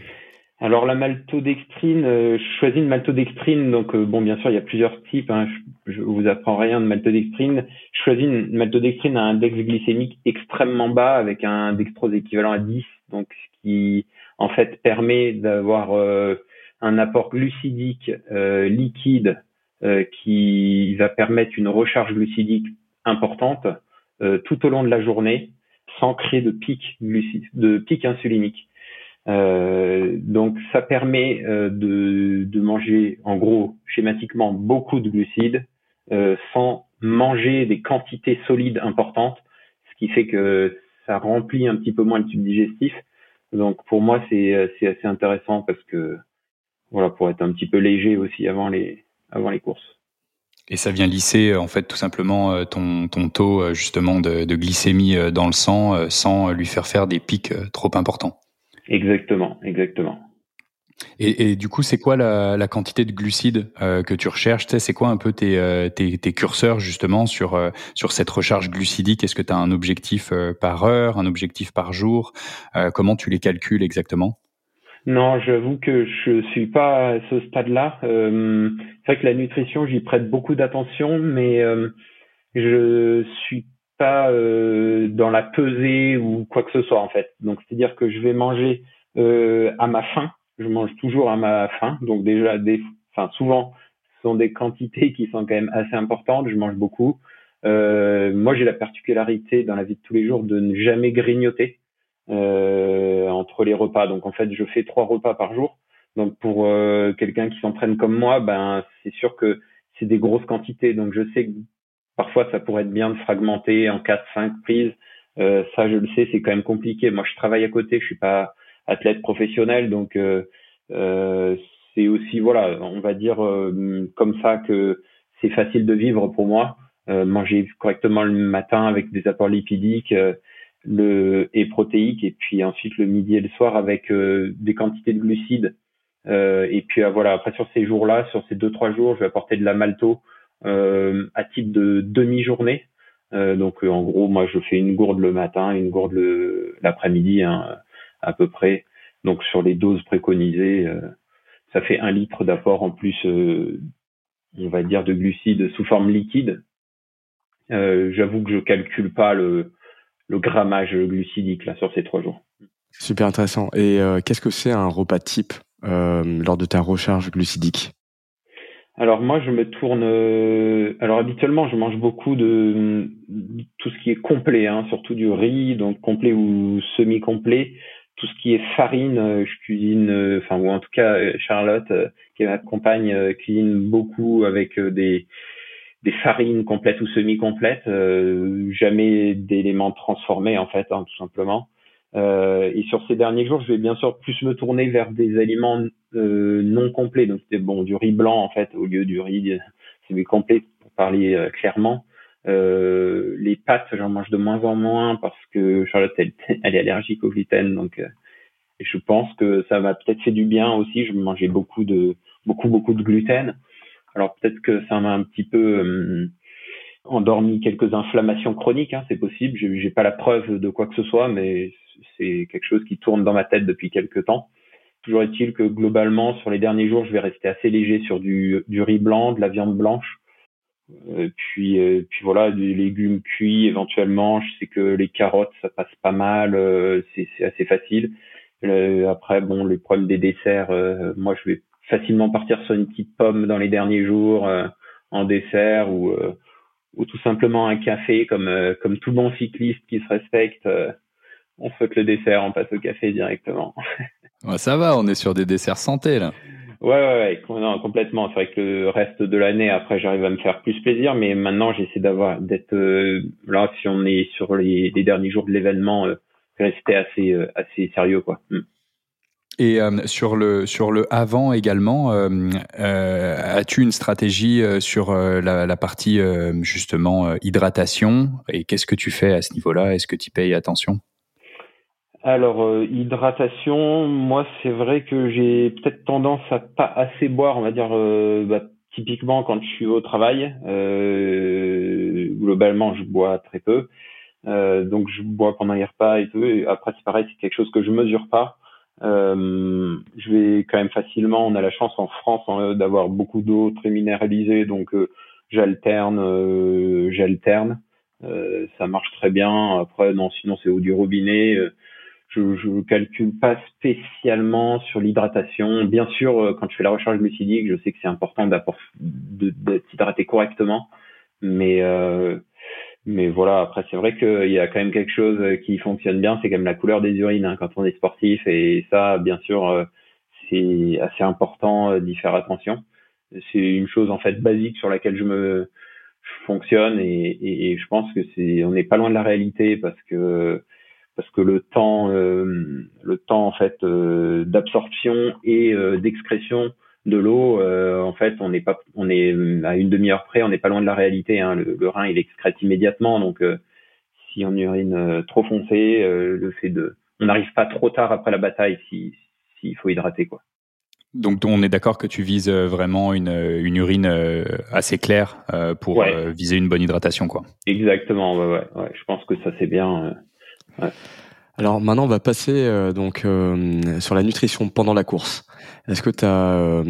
S5: Alors la maltodextrine, euh, je choisis une maltodextrine, donc euh, bon bien sûr il y a plusieurs types, hein, je, vous apprends rien de maltodextrine. Je choisis une maltodextrine à un index glycémique extrêmement bas avec un dextrose équivalent à 10, donc ce qui en fait permet d'avoir euh, un apport glucidique liquide qui va permettre une recharge glucidique importante tout au long de la journée sans créer de pic de pic insulinique. Euh, donc ça permet euh, de, de, manger en gros schématiquement beaucoup de glucides euh, sans manger des quantités solides importantes, ce qui fait que ça remplit un petit peu moins le tube digestif. Donc pour moi c'est assez intéressant parce que voilà pour être un petit peu léger aussi avant les avant les courses.
S2: Et ça vient lisser en fait tout simplement ton, ton taux justement de, de glycémie dans le sang sans lui faire faire des pics trop importants.
S5: Exactement, exactement.
S2: Et, du coup, c'est quoi la, quantité de glucides euh, que tu recherches? C'est quoi un peu tes, tes, curseurs justement sur, sur cette recharge glucidique? Est-ce que tu as un objectif par heure, un objectif par jour? Comment tu les calcules exactement?
S5: Non, j'avoue que je suis pas à ce stade-là. Euh, c'est vrai que la nutrition, j'y prête beaucoup d'attention, mais euh, je suis pas euh, dans la pesée ou quoi que ce soit en fait. Donc c'est-à-dire que je vais manger euh, à ma faim. Je mange toujours à ma faim. Donc déjà, des, enfin souvent, ce sont des quantités qui sont quand même assez importantes. Je mange beaucoup. Euh, moi, j'ai la particularité dans la vie de tous les jours de ne jamais grignoter euh, entre les repas. Donc en fait, je fais trois repas par jour. Donc pour euh, quelqu'un qui s'entraîne comme moi, ben c'est sûr que c'est des grosses quantités. Donc je sais parfois ça pourrait être bien de fragmenter en quatre, cinq prises. Euh, ça, je le sais, c'est quand même compliqué. Moi, je travaille à côté, je suis pas athlète professionnel, donc euh, euh c'est aussi voilà, on va dire comme ça que c'est facile de vivre pour moi. manger correctement le matin avec des apports lipidiques, le et protéique et puis ensuite le midi et le soir avec euh, des quantités de glucides euh, et puis euh, voilà après sur ces jours-là sur ces deux trois jours je vais apporter de la malto à titre de demi-journée donc en gros moi je fais une gourde le matin une gourde l'après-midi hein, à peu près donc sur les doses préconisées ça fait un litre d'apport en plus on va dire de glucides sous forme liquide j'avoue que je calcule pas le le grammage glucidique là sur ces trois jours.
S3: Super intéressant. Et euh, qu'est-ce que c'est un repas type euh, lors de ta recharge glucidique?
S5: Alors moi je me tourne. Euh, alors habituellement je mange beaucoup de, tout ce qui est complet, hein, surtout du riz, donc complet ou semi-complet. Tout ce qui est farine, je cuisine, enfin ou en tout cas Charlotte qui m'accompagne cuisine beaucoup avec des des farines complètes ou semi-complètes, euh, jamais d'éléments transformés en fait, hein, tout simplement. Euh, et sur ces derniers jours, je vais bien sûr plus me tourner vers des aliments euh, non complets, donc c'est bon du riz blanc en fait au lieu du riz semi-complet pour parler euh, clairement. Euh, les pâtes, j'en mange de moins en moins parce que Charlotte elle, est allergique au gluten, donc euh, je pense que ça m'a peut-être fait du bien aussi. Je mangeais beaucoup de beaucoup beaucoup de gluten. Alors peut-être que ça m'a un petit peu euh, endormi quelques inflammations chroniques, hein, c'est possible. J'ai pas la preuve de quoi que ce soit, mais c'est quelque chose qui tourne dans ma tête depuis quelques temps. Toujours est-il que globalement, sur les derniers jours, je vais rester assez léger sur du, du riz blanc, de la viande blanche, euh, puis euh, puis voilà, des légumes cuits éventuellement. Je sais que les carottes, ça passe pas mal, euh, c'est assez facile. après, bon, les problèmes des desserts, moi, je vais facilement partir sur une petite pomme dans les derniers jours en dessert ou ou tout simplement un café comme comme tout bon cycliste qui se respecte on saute le dessert on passe au café directement
S2: ouais, ça va on est sur des desserts santé là
S5: Ouais, ouais, ouais non, complètement. C'est vrai que le reste de l'année, après, j'arrive à me faire plus plaisir, mais maintenant, j'essaie d'avoir, d'être là, si on est sur les, les derniers jours de l'événement, rester assez, assez sérieux, quoi. Mm.
S2: Et euh, sur le sur le avant également, euh, euh, as-tu une stratégie sur la, la, partie justement hydratation? Et qu'est-ce que tu fais à ce niveau-là? Est-ce que tu payes attention?
S5: Alors hydratation, moi c'est vrai que j'ai peut-être tendance à pas assez boire, on va dire bah, typiquement quand je suis au travail. globalement, je bois très peu, donc je bois pendant les repas et tout. Et après c'est pareil, c'est quelque chose que je mesure pas. Euh, je vais quand même facilement. On a la chance en France hein, d'avoir beaucoup d'eau très minéralisée, donc euh, j'alterne, euh, j'alterne. Euh, ça marche très bien. Après, non, sinon c'est eau du robinet. Je, je calcule pas spécialement sur l'hydratation. Bien sûr, quand je fais la recharge glucidique, je sais que c'est important d'être hydraté correctement, mais mais voilà, après c'est vrai qu'il y a quand même quelque chose qui fonctionne bien, c'est quand même la couleur des urines hein, quand on est sportif et ça, bien sûr, euh, c'est assez important euh, d'y faire attention. C'est une chose en fait basique sur laquelle je me je fonctionne et, et, je pense que c'est on n'est pas loin de la réalité parce que parce que le temps euh, le temps en fait d'absorption et d'excrétion de l'eau, euh, en fait, on n'est pas, on est à une demi-heure près, on n'est pas loin de la réalité. Hein. Le, rein, il excrète immédiatement, donc euh, si on urine euh, trop foncé, le fait de, on n'arrive pas trop tard après la bataille si s'il faut hydrater quoi.
S2: Donc on est d'accord que tu vises vraiment une, une urine assez claire pour viser une bonne hydratation, quoi.
S5: Exactement, ouais, ouais, ouais. Je pense que ça c'est bien.
S3: Alors maintenant, on va passer donc sur la nutrition pendant la course. Est-ce que tu as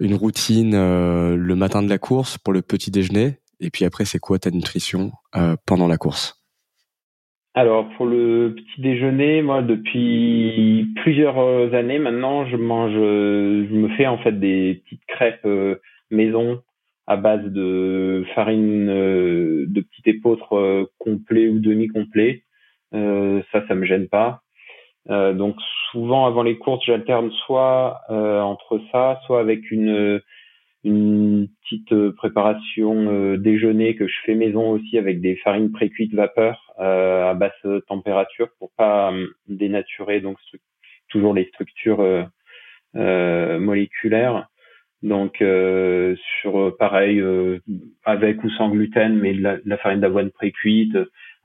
S3: une routine le matin de la course pour le petit déjeuner? Et puis après, c'est quoi ta nutrition pendant la course?
S5: Alors pour le petit déjeuner, moi depuis plusieurs euh, années maintenant, je mange, euh, je me fais en fait des petites crêpes euh, maison à base de farine de petit épeautre complet ou demi complet. Ça, ça me gêne pas. donc souvent avant les courses, j'alterne soit entre ça, soit avec une une petite euh, préparation euh, déjeuner que je fais maison aussi avec des farines précuites vapeur euh, à basse température pour pas dénaturer donc toujours les structures moléculaires. Donc sur pareil avec ou sans gluten, mais de la, farine d'avoine précuite,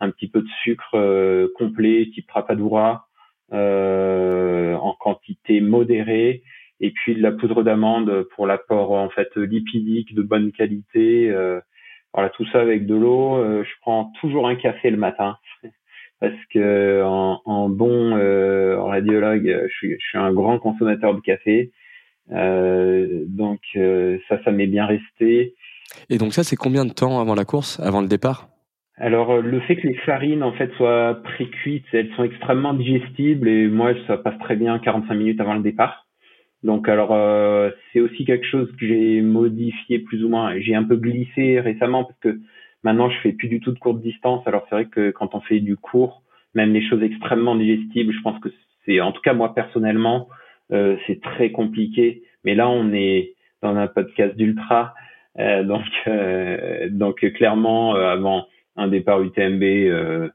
S5: un petit peu de sucre complet type rapadura en quantité modérée et puis de la poudre d'amande pour l'apport en fait lipidique de bonne qualité. Euh, voilà, tout ça avec de l'eau. Euh, je prends toujours un café le matin parce que en, bon euh, radiologue, je suis, je suis, un grand consommateur de café. donc ça, ça m'est bien resté.
S3: Et donc ça, c'est combien de temps avant la course, avant le départ?
S5: Alors le fait que les farines en fait soient pré-cuites, elles sont extrêmement digestibles et moi ça passe très bien 45 minutes avant le départ. Donc alors euh, c'est aussi quelque chose que j'ai modifié plus ou moins. J'ai un peu glissé récemment parce que maintenant je fais plus du tout de courte distance. Alors c'est vrai que quand on fait du court, même les choses extrêmement digestibles, je pense que c'est en tout cas moi personnellement euh, c'est très compliqué. Mais là on est dans un podcast d'ultra, euh, donc donc clairement avant un départ UTMB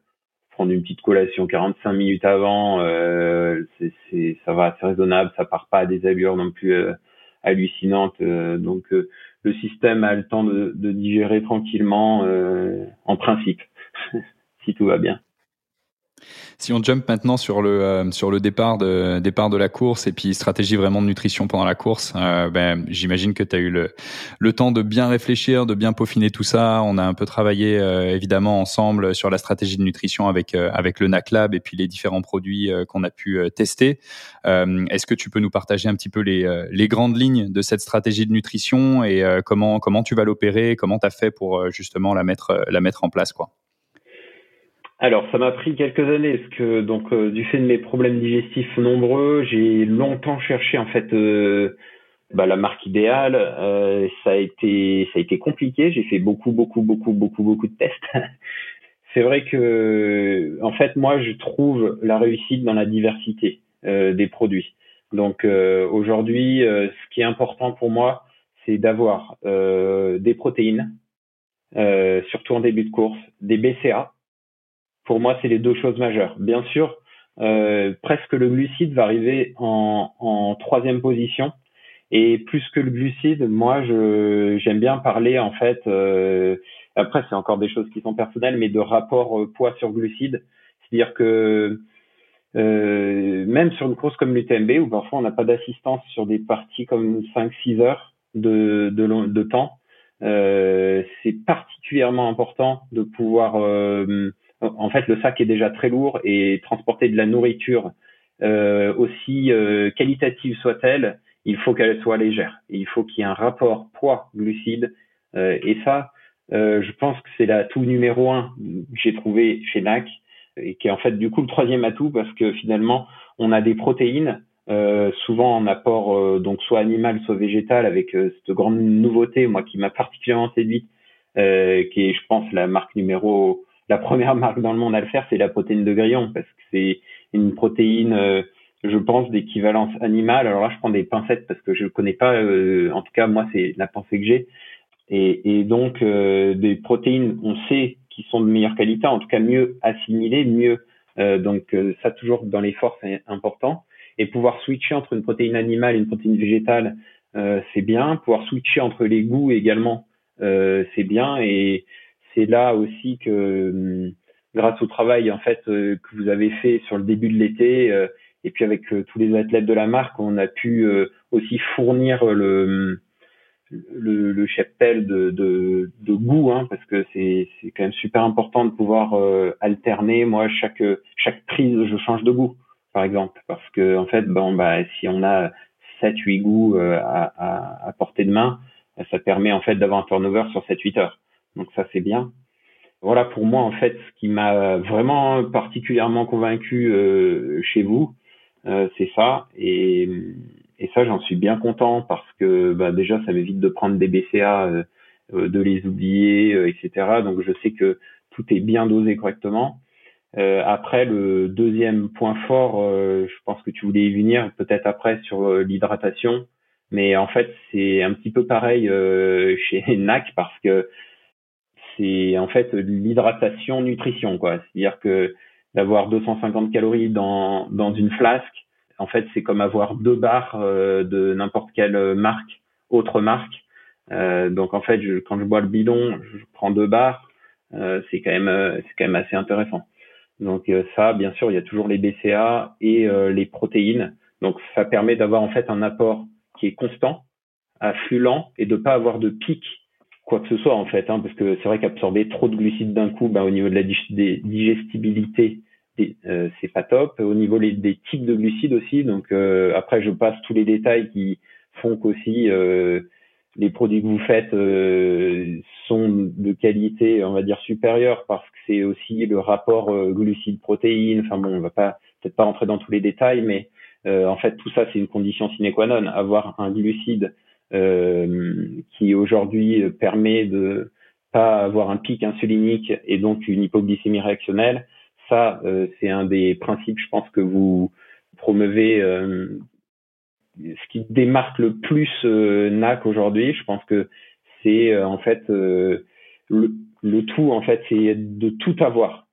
S5: prendre une petite collation 45 minutes avant, euh, c'est, ça va, c'est raisonnable, ça part pas à des allures non plus euh, hallucinantes. Euh, donc le système a le temps de, de digérer tranquillement, en principe, si tout va bien.
S2: Si on jump maintenant sur le euh, sur le départ de départ de la course et puis stratégie vraiment de nutrition pendant la course, euh, ben j'imagine que tu as eu le le temps de bien réfléchir, de bien peaufiner tout ça. On a un peu travaillé euh, évidemment ensemble sur la stratégie de nutrition avec avec le NACLab et puis les différents produits qu'on a pu tester. Est-ce que tu peux nous partager un petit peu les les grandes lignes de cette stratégie de nutrition et comment comment tu vas l'opérer, comment tu as fait pour justement la mettre la mettre en place quoi?
S5: Alors, ça m'a pris quelques années, parce que donc euh, du fait de mes problèmes digestifs nombreux, j'ai longtemps cherché en fait euh, bah, la marque idéale. Euh, ça a été ça a été compliqué. J'ai fait beaucoup beaucoup beaucoup beaucoup beaucoup de tests. C'est vrai que en fait moi je trouve la réussite dans la diversité des produits. Donc aujourd'hui, ce qui est important pour moi, c'est d'avoir des protéines, surtout en début de course, des BCA pour moi, c'est les deux choses majeures. Bien sûr, euh, presque le glucide va arriver en, en, troisième position. Et plus que le glucide, moi, j'aime bien parler en fait. Euh, après, c'est encore des choses qui sont personnelles, mais de rapport euh, poids sur glucide. C'est-à-dire que euh, même sur une course comme l'UTMB, où parfois on n'a pas d'assistance sur des parties comme 5-6 heures de, de, de temps, euh, c'est particulièrement important de pouvoir en fait, le sac est déjà très lourd et transporter de la nourriture, euh, aussi euh, qualitative soit-elle, il faut qu'elle soit légère. il faut qu'il y ait un rapport poids-glucides. Euh, et ça, je pense que c'est l'atout numéro un que j'ai trouvé chez NAC et qui est en fait du coup le troisième atout parce que finalement, on a des protéines, souvent en apport donc soit animal, soit végétal, avec cette grande nouveauté, moi qui m'a particulièrement séduite, qui est, je pense, la marque numéro la première marque dans le monde à le faire, c'est la protéine de grillon, parce que c'est une protéine, euh, je pense, d'équivalence animale. Alors là, je prends des pincettes parce que je ne connais pas, euh, en tout cas, moi, c'est la pensée que j'ai. Et, et, donc, euh, des protéines, on sait qui sont de meilleure qualité, en tout cas mieux assimilées, mieux. donc, ça, toujours dans les forces, c'est important. Et pouvoir switcher entre une protéine animale et une protéine végétale, c'est bien. Pouvoir switcher entre les goûts également, c'est bien. Et c'est là aussi que hum, grâce au travail en fait euh, que vous avez fait sur le début de l'été euh, Et puis avec tous les athlètes de la marque, on a pu aussi fournir le le cheptel de, goût, hein, parce que c'est quand même super important de pouvoir alterner. Moi, chaque prise, je change de goût, par exemple, parce que en fait, bah si on a 7-8 goûts à, à, portée de main, ça permet en fait d'avoir un turnover sur 7-8 heures. Donc ça c'est bien. Voilà pour moi en fait ce qui m'a vraiment particulièrement convaincu euh, chez vous, euh, c'est ça. Et, ça j'en suis bien content parce que bah, déjà ça m'évite de prendre des BCA, euh, de les oublier, etc. Donc je sais que tout est bien dosé correctement. après le deuxième point fort, je pense que tu voulais y venir peut-être après sur l'hydratation. Mais en fait, c'est un petit peu pareil chez NAC parce que c'est en fait l'hydratation nutrition quoi. C'est-à-dire que d'avoir 250 calories dans dans une flasque, en fait, c'est comme avoir deux barres euh, de n'importe quelle marque, autre marque. Euh, donc en fait, je, quand je bois le bidon, je prends deux barres. Euh, c'est quand même c'est quand même assez intéressant. Donc ça, bien sûr, il y a toujours les BCA et les protéines. Donc ça permet d'avoir en fait un apport qui est constant, lent et de pas avoir de pic quoi que ce soit en fait, hein, parce que c'est vrai qu'absorber trop de glucides d'un coup, bah, au niveau de la digestibilité, euh, c'est pas top. Au niveau des types de glucides aussi, donc euh, après je passe tous les détails qui font qu'aussi euh, les produits que vous faites sont de qualité, on va dire supérieure, parce que c'est aussi le rapport glucides-protéines. Enfin bon, on va pas peut-être pas rentrer dans tous les détails, mais en fait, tout ça, c'est une condition sine qua non. Avoir un glucide qui aujourd'hui permet de pas avoir un pic insulinique et donc une hypoglycémie réactionnelle, ça, euh, c'est un des principes, je pense, que vous promeuvez. ce qui démarque le plus NAC aujourd'hui, je pense que c'est en fait le, le tout, en fait, c'est de tout avoir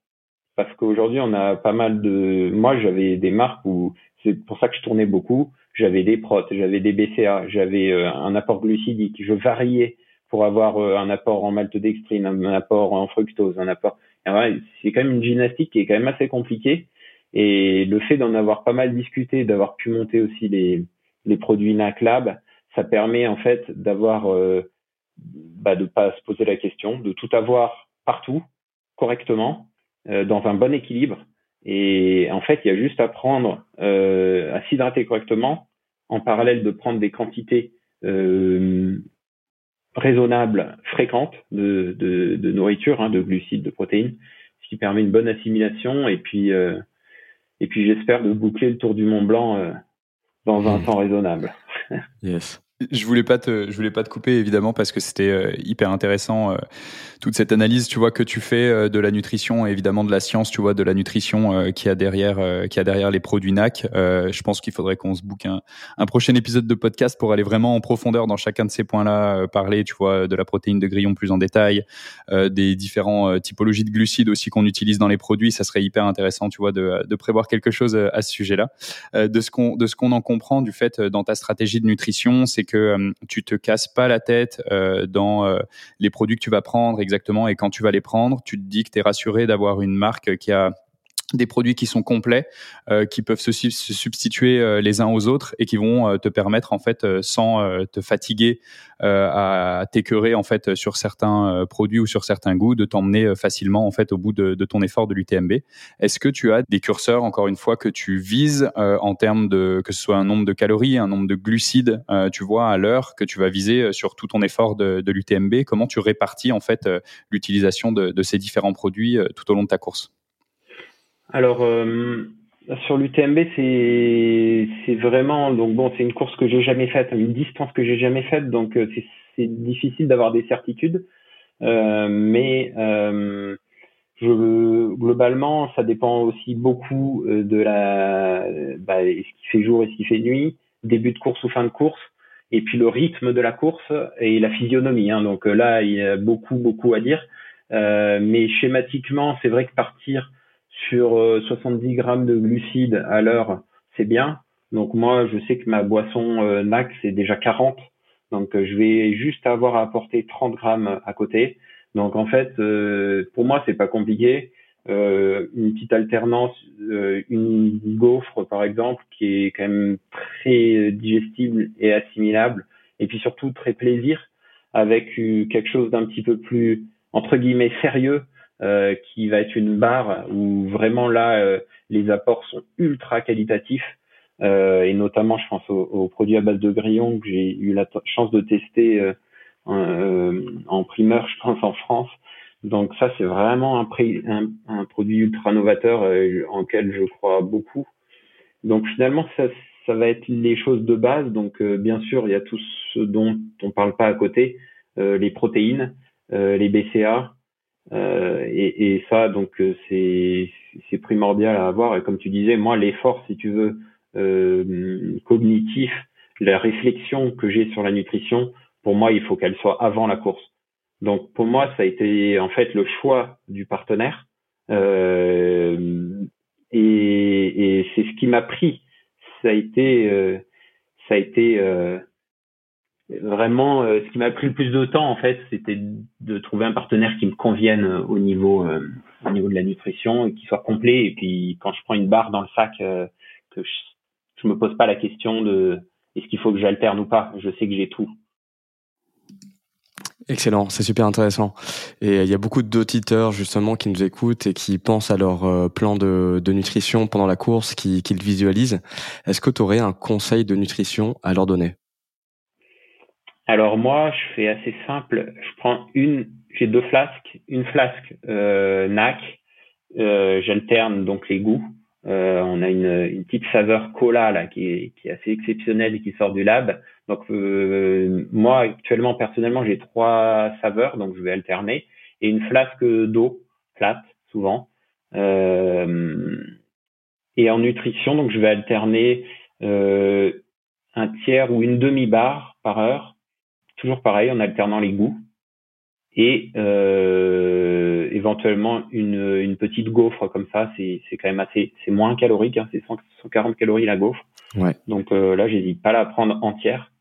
S5: parce qu'aujourd'hui on a pas mal de moi j'avais des marques où c'est pour ça que je tournais beaucoup j'avais des protes j'avais des BCA j'avais euh, un apport glucidique. Je variais pour avoir euh, un apport en maltodextrine un apport en fructose un apport. C'est quand même une gymnastique qui est quand même assez compliquée. Et le fait d'en avoir pas mal discuté d'avoir pu monter aussi les les produits NACLab ça permet en fait d'avoir euh, bah, de pas se poser la question de tout avoir partout correctement euh, dans un bon équilibre. Et en fait, il y a juste à prendre, euh, à s'hydrater correctement, en parallèle de prendre des quantités euh, raisonnables, fréquentes de, de, de nourriture, hein, de glucides, de protéines, ce qui permet une bonne assimilation. Et puis, euh, et puis j'espère de boucler le tour du Mont Blanc euh, dans un mmh. temps raisonnable.
S2: yes. Je voulais pas te, je voulais pas te couper évidemment parce que c'était euh, hyper intéressant euh, toute cette analyse, tu vois, que tu fais euh, de la nutrition et évidemment de la science, tu vois, de la nutrition qui a derrière, qui a derrière les produits NAC. je pense qu'il faudrait qu'on se boucle un, prochain épisode de podcast pour aller vraiment en profondeur dans chacun de ces points-là, parler, tu vois, de la protéine de grillon plus en détail, des différents typologies de glucides aussi qu'on utilise dans les produits. Ça serait hyper intéressant, tu vois, de, de prévoir quelque chose à ce sujet-là. de ce qu'on, de ce qu'on en comprend du fait dans ta stratégie de nutrition, c'est que tu te casses pas la tête dans les produits que tu vas prendre exactement et quand tu vas les prendre, tu te dis que tu es rassuré d'avoir une marque qui a des produits qui sont complets, euh, qui peuvent se, substituer euh, les uns aux autres et qui vont euh, te permettre en fait, sans te fatiguer à t'écœurer en fait sur certains produits ou sur certains goûts, de t'emmener facilement en fait au bout de, ton effort de l'UTMB. Est-ce que tu as des curseurs encore une fois que tu vises en termes de que ce soit un nombre de calories, un nombre de glucides, tu vois à l'heure que tu vas viser sur tout ton effort de, l'UTMB Comment tu répartis en fait l'utilisation de ces différents produits tout au long de ta course?
S5: Alors, euh, sur l'UTMB, c'est c'est vraiment donc bon, c'est une course que j'ai jamais faite, une distance que j'ai jamais faite, donc euh, c'est difficile d'avoir des certitudes. Euh, mais euh, je, globalement, ça dépend aussi beaucoup euh, de la bah, ce qui fait jour et ce qui fait nuit, début de course ou fin de course, et puis le rythme de la course et la physionomie. Hein. Donc là, il y a beaucoup beaucoup à dire. mais schématiquement, c'est vrai que partir sur 70 euh, grammes de glucides à l'heure, c'est bien. Donc moi, je sais que ma boisson euh, NAC, c'est déjà 40. Donc euh, je vais juste avoir à apporter 30 grammes à côté. Donc en fait, pour moi, c'est pas compliqué. une petite alternance, une gaufre par exemple, qui est quand même très digestible et assimilable, et puis surtout très plaisir, avec quelque chose d'un petit peu plus entre guillemets sérieux, euh, qui va être une barre où vraiment là euh, les apports sont ultra qualitatifs. Euh, et notamment, je pense aux, produits à base de grillons que j'ai eu la chance de tester euh, en primeur, je pense, en France. Donc ça, c'est vraiment un, un, un, produit ultra novateur en lequel je crois beaucoup. Donc finalement, ça, ça va être les choses de base. Donc bien sûr, il y a tout ce dont on parle pas à côté, les protéines, les BCA, euh, et, et, ça, donc, euh, c'est, primordial à avoir. Et comme tu disais, moi, l'effort, si tu veux, euh, cognitif, la réflexion que j'ai sur la nutrition, pour moi, il faut qu'elle soit avant la course. Donc, pour moi, ça a été en fait le choix du partenaire. Euh, et, et c'est ce qui m'a pris. Ça a été, euh, ça a été vraiment, euh, ce qui m'a pris le plus de temps, en fait, c'était de trouver un partenaire qui me convienne euh, au niveau, euh, au niveau de la nutrition et qui soit complet. Et puis, quand je prends une barre dans le sac, que je, je me pose pas la question de est-ce qu'il faut que j'alterne ou pas. Je sais que j'ai tout.
S3: Excellent, c'est super intéressant. Et il y a beaucoup d'auditeurs justement qui nous écoutent et qui pensent à leur plan de, de nutrition pendant la course, qui, qui le visualisent. Est-ce que tu aurais un conseil de nutrition à leur donner?
S5: Alors moi, je fais assez simple. Je prends une, j'ai deux flasques, une flasque euh, NAC. Euh, J'alterne donc les goûts. Euh, on a une, une, petite saveur cola là qui est, qui est assez exceptionnelle et qui sort du lab. Donc euh, moi actuellement personnellement j'ai trois saveurs donc je vais alterner et une flasque d'eau plate souvent. Et en nutrition donc je vais alterner un tiers ou une demi barre par heure toujours pareil en alternant les goûts. Et euh, éventuellement une, une petite gaufre comme ça c'est c'est quand même assez c'est moins calorique hein, c'est 140 calories la gaufre.
S3: Ouais.
S5: donc euh, là j'hésite pas à la prendre entière.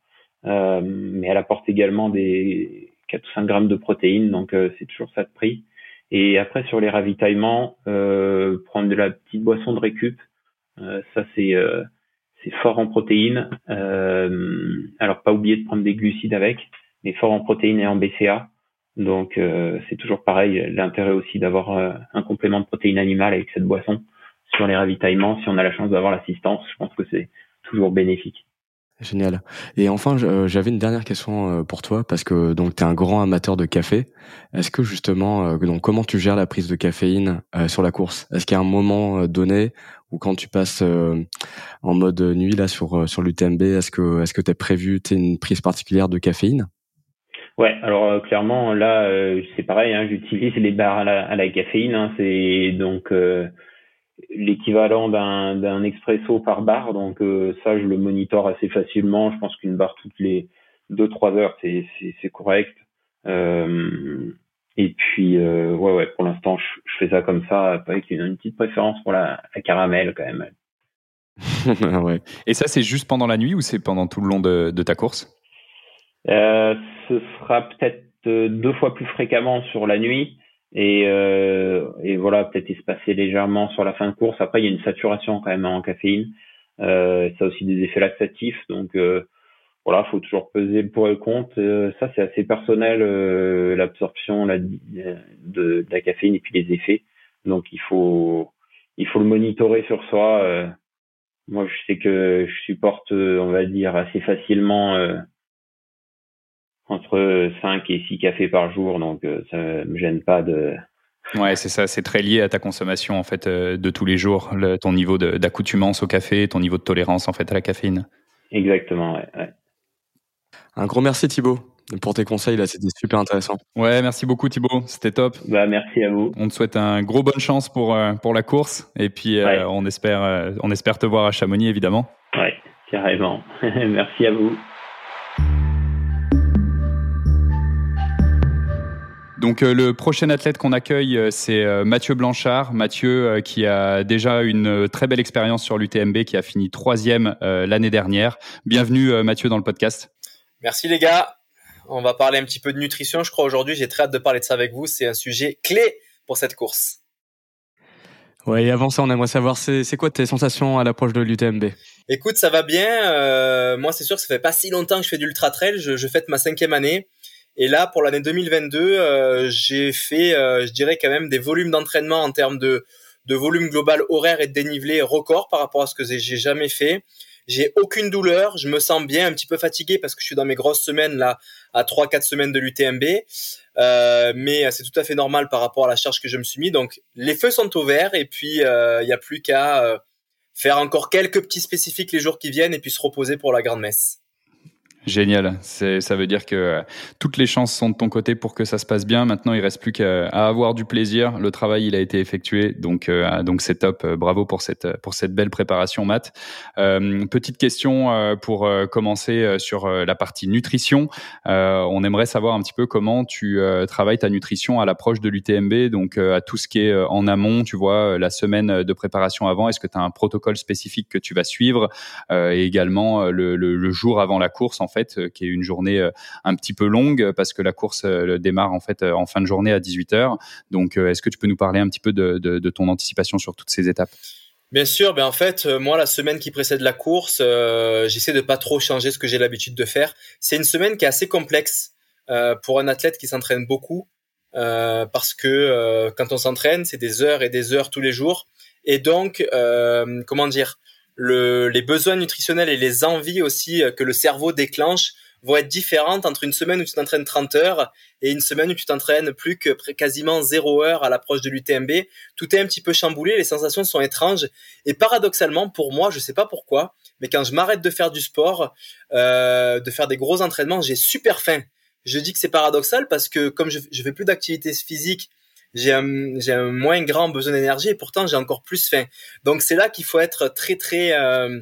S5: Euh, mais elle apporte également des 4 ou 5 grammes de protéines donc euh, c'est toujours ça de prix. Et après sur les ravitaillements euh, prendre de la petite boisson de récup euh, ça c'est c'est fort en protéines. Euh, alors pas oublier de prendre des glucides avec, mais fort en protéines et en BCA. Donc euh, c'est toujours pareil. L'intérêt aussi d'avoir euh, un complément de protéines animales avec cette boisson sur les ravitaillements. Si on a la chance d'avoir l'assistance, je pense que c'est toujours bénéfique.
S3: Génial. Et enfin, j'avais une dernière question pour toi parce que donc tu es un grand amateur de café. Est-ce que justement, donc comment tu gères la prise de caféine sur la course? Est-ce qu'il y a un moment donné ou quand tu passes euh, en mode nuit là sur euh, sur l'UTMB, est-ce que est-ce que tu as prévu une prise particulière de caféine?
S5: Ouais, alors euh, clairement là c'est pareil, hein, j'utilise les barres à la, à la caféine, hein, c'est donc l'équivalent d'un d'un expresso par barre, donc ça je le monitore assez facilement. Je pense qu'une barre toutes les deux trois heures c'est c'est correct. Et puis, euh, ouais, ouais, pour l'instant, je, fais ça comme ça, avec une, une petite préférence pour la, la caramel quand même.
S2: ouais. Et ça, c'est juste pendant la nuit ou c'est pendant tout le long de, de ta course?
S5: Euh, Ce sera peut-être euh, deux fois plus fréquemment sur la nuit et, euh, et voilà, peut-être espacer légèrement sur la fin de course. Après, il y a une saturation quand même en caféine. Euh, ça a aussi des effets laxatifs, donc euh, voilà, faut toujours peser le pour et le contre. Euh, ça, c'est assez personnel, euh, l'absorption la, de, de, la caféine et puis les effets. Donc, il faut, il faut le monitorer sur soi. Euh. moi, je sais que je supporte, on va dire, assez facilement entre 5 et 6 cafés par jour. Donc, ça me gêne pas de,
S2: Ouais, c'est ça, c'est très lié à ta consommation en fait de tous les jours, le, ton niveau d'accoutumance au café, ton niveau de tolérance en fait à la caféine.
S5: Exactement, ouais. ouais.
S3: Un gros merci Thibaut pour tes conseils là, c'était super intéressant.
S2: Ouais, merci beaucoup Thibaut, c'était top.
S5: Bah merci à vous.
S2: On te souhaite un gros bonne chance pour euh, pour la course et puis euh, on espère euh, on espère te voir à Chamonix évidemment.
S5: Ouais, carrément. merci à vous.
S2: Donc le prochain athlète qu'on accueille, c'est Mathieu Blanchard. Mathieu qui a déjà une très belle expérience sur l'UTMB, qui a fini troisième l'année dernière. Bienvenue Mathieu dans le podcast.
S6: Merci les gars. On va parler un petit peu de nutrition, je crois aujourd'hui. J'ai très hâte de parler de ça avec vous. C'est un sujet clé pour cette course.
S3: Ouais, et avant ça, on aimerait savoir, c'est quoi tes sensations à l'approche de l'UTMB
S6: Écoute, ça va bien. Euh, moi, c'est sûr ça fait pas si longtemps que je fais du ultra trail. Je, je fête ma cinquième année. Et là, pour l'année 2022, euh, j'ai fait, euh, je dirais quand même, des volumes d'entraînement en termes de, de volume global horaire et de dénivelé record par rapport à ce que j'ai jamais fait. J'ai aucune douleur, je me sens bien, un petit peu fatigué parce que je suis dans mes grosses semaines là, à 3-4 semaines de l'UTMB. Euh, mais c'est tout à fait normal par rapport à la charge que je me suis mis. Donc les feux sont au vert et puis euh, il n'y a plus qu'à euh, faire encore quelques petits spécifiques les jours qui viennent et puis se reposer pour la grande messe.
S2: Génial. Ça veut dire que euh, toutes les chances sont de ton côté pour que ça se passe bien. Maintenant, il reste plus qu'à avoir du plaisir. Le travail, il a été effectué, donc euh, c'est top. Euh, bravo pour cette belle préparation, Matt. Petite question pour commencer sur la partie nutrition. on aimerait savoir un petit peu comment tu travailles ta nutrition à l'approche de l'UTMB, donc à tout ce qui est en amont. Tu vois, la semaine de préparation avant. Est-ce que tu as un protocole spécifique que tu vas suivre? Et également le, jour avant la course fait, euh, qui est une journée euh, un petit peu longue parce que la course euh, démarre en fait en fin de journée à 18h. Donc, est-ce que tu peux nous parler un petit peu de, ton anticipation sur toutes ces étapes?
S6: Bien sûr, ben en fait, moi la semaine qui précède la course, j'essaie de pas trop changer ce que j'ai l'habitude de faire. C'est une semaine qui est assez complexe pour un athlète qui s'entraîne beaucoup, parce que quand on s'entraîne, c'est des heures et des heures tous les jours, et donc comment dire, le, les besoins nutritionnels et les envies aussi euh, que le cerveau déclenche vont être différentes entre une semaine où tu t'entraînes 30 heures et une semaine où tu t'entraînes plus que quasiment zéro heure à l'approche de l'UTMB. Tout est un petit peu chamboulé, les sensations sont étranges. Et paradoxalement, pour moi, je sais pas pourquoi, mais quand je m'arrête de faire du sport, euh, de faire des gros entraînements, j'ai super faim. Je dis que c'est paradoxal parce que comme je, je fais plus d'activité physique j'ai un, j'ai un moins grand besoin d'énergie et pourtant j'ai encore plus faim. Donc c'est là qu'il faut être très très euh,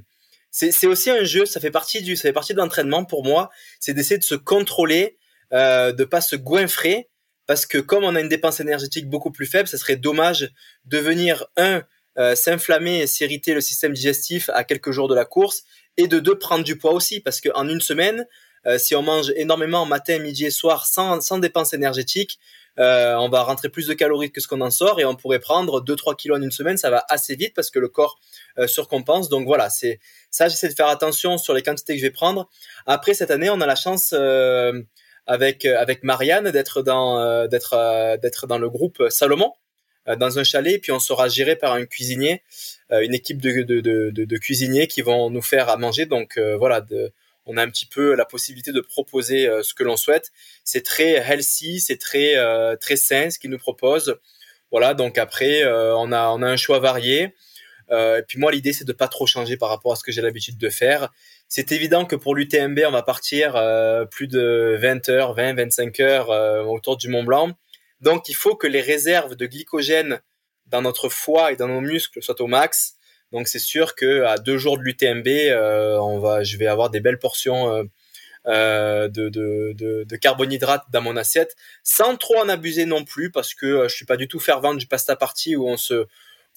S6: c'est, c'est aussi un jeu, ça fait partie du ça fait partie de l'entraînement pour moi, c'est d'essayer de se contrôler, euh, de pas se goinfrer parce que comme on a une dépense énergétique beaucoup plus faible, ça serait dommage de venir un euh, s'inflammer et s'irriter le système digestif à quelques jours de la course et de deux prendre du poids aussi parce qu'en une semaine euh, si on mange énormément matin, midi et soir sans, sans dépense énergétique, euh, on va rentrer plus de calories que ce qu'on en sort et on pourrait prendre 2-3 kilos en une semaine, ça va assez vite parce que le corps euh, surcompense. Donc voilà, c'est ça, j'essaie de faire attention sur les quantités que je vais prendre. Après cette année, on a la chance euh, avec avec Marianne d'être dans d'être dans le groupe Salomon dans un chalet, puis on sera géré par un cuisinier, une équipe de, de, cuisiniers qui vont nous faire à manger. Donc voilà, de, on a un petit peu la possibilité de proposer euh, ce que l'on souhaite. C'est très healthy, c'est très euh, très sain ce qu'ils nous proposent. Voilà, donc après euh, on a on a un choix varié. et puis moi l'idée c'est de pas trop changer par rapport à ce que j'ai l'habitude de faire. C'est évident que pour l'UTMB on va partir plus de 20 heures, 20, 25 heures autour du Mont Blanc. Donc il faut que les réserves de glycogène dans notre foie et dans nos muscles soient au max. Donc c'est sûr que à deux jours de l'UTMB, euh, je vais avoir des belles portions euh, euh, de, de, de, de, carbohydrates dans mon assiette, sans trop en abuser non plus, parce que je suis pas du tout fervent du pasta party où on se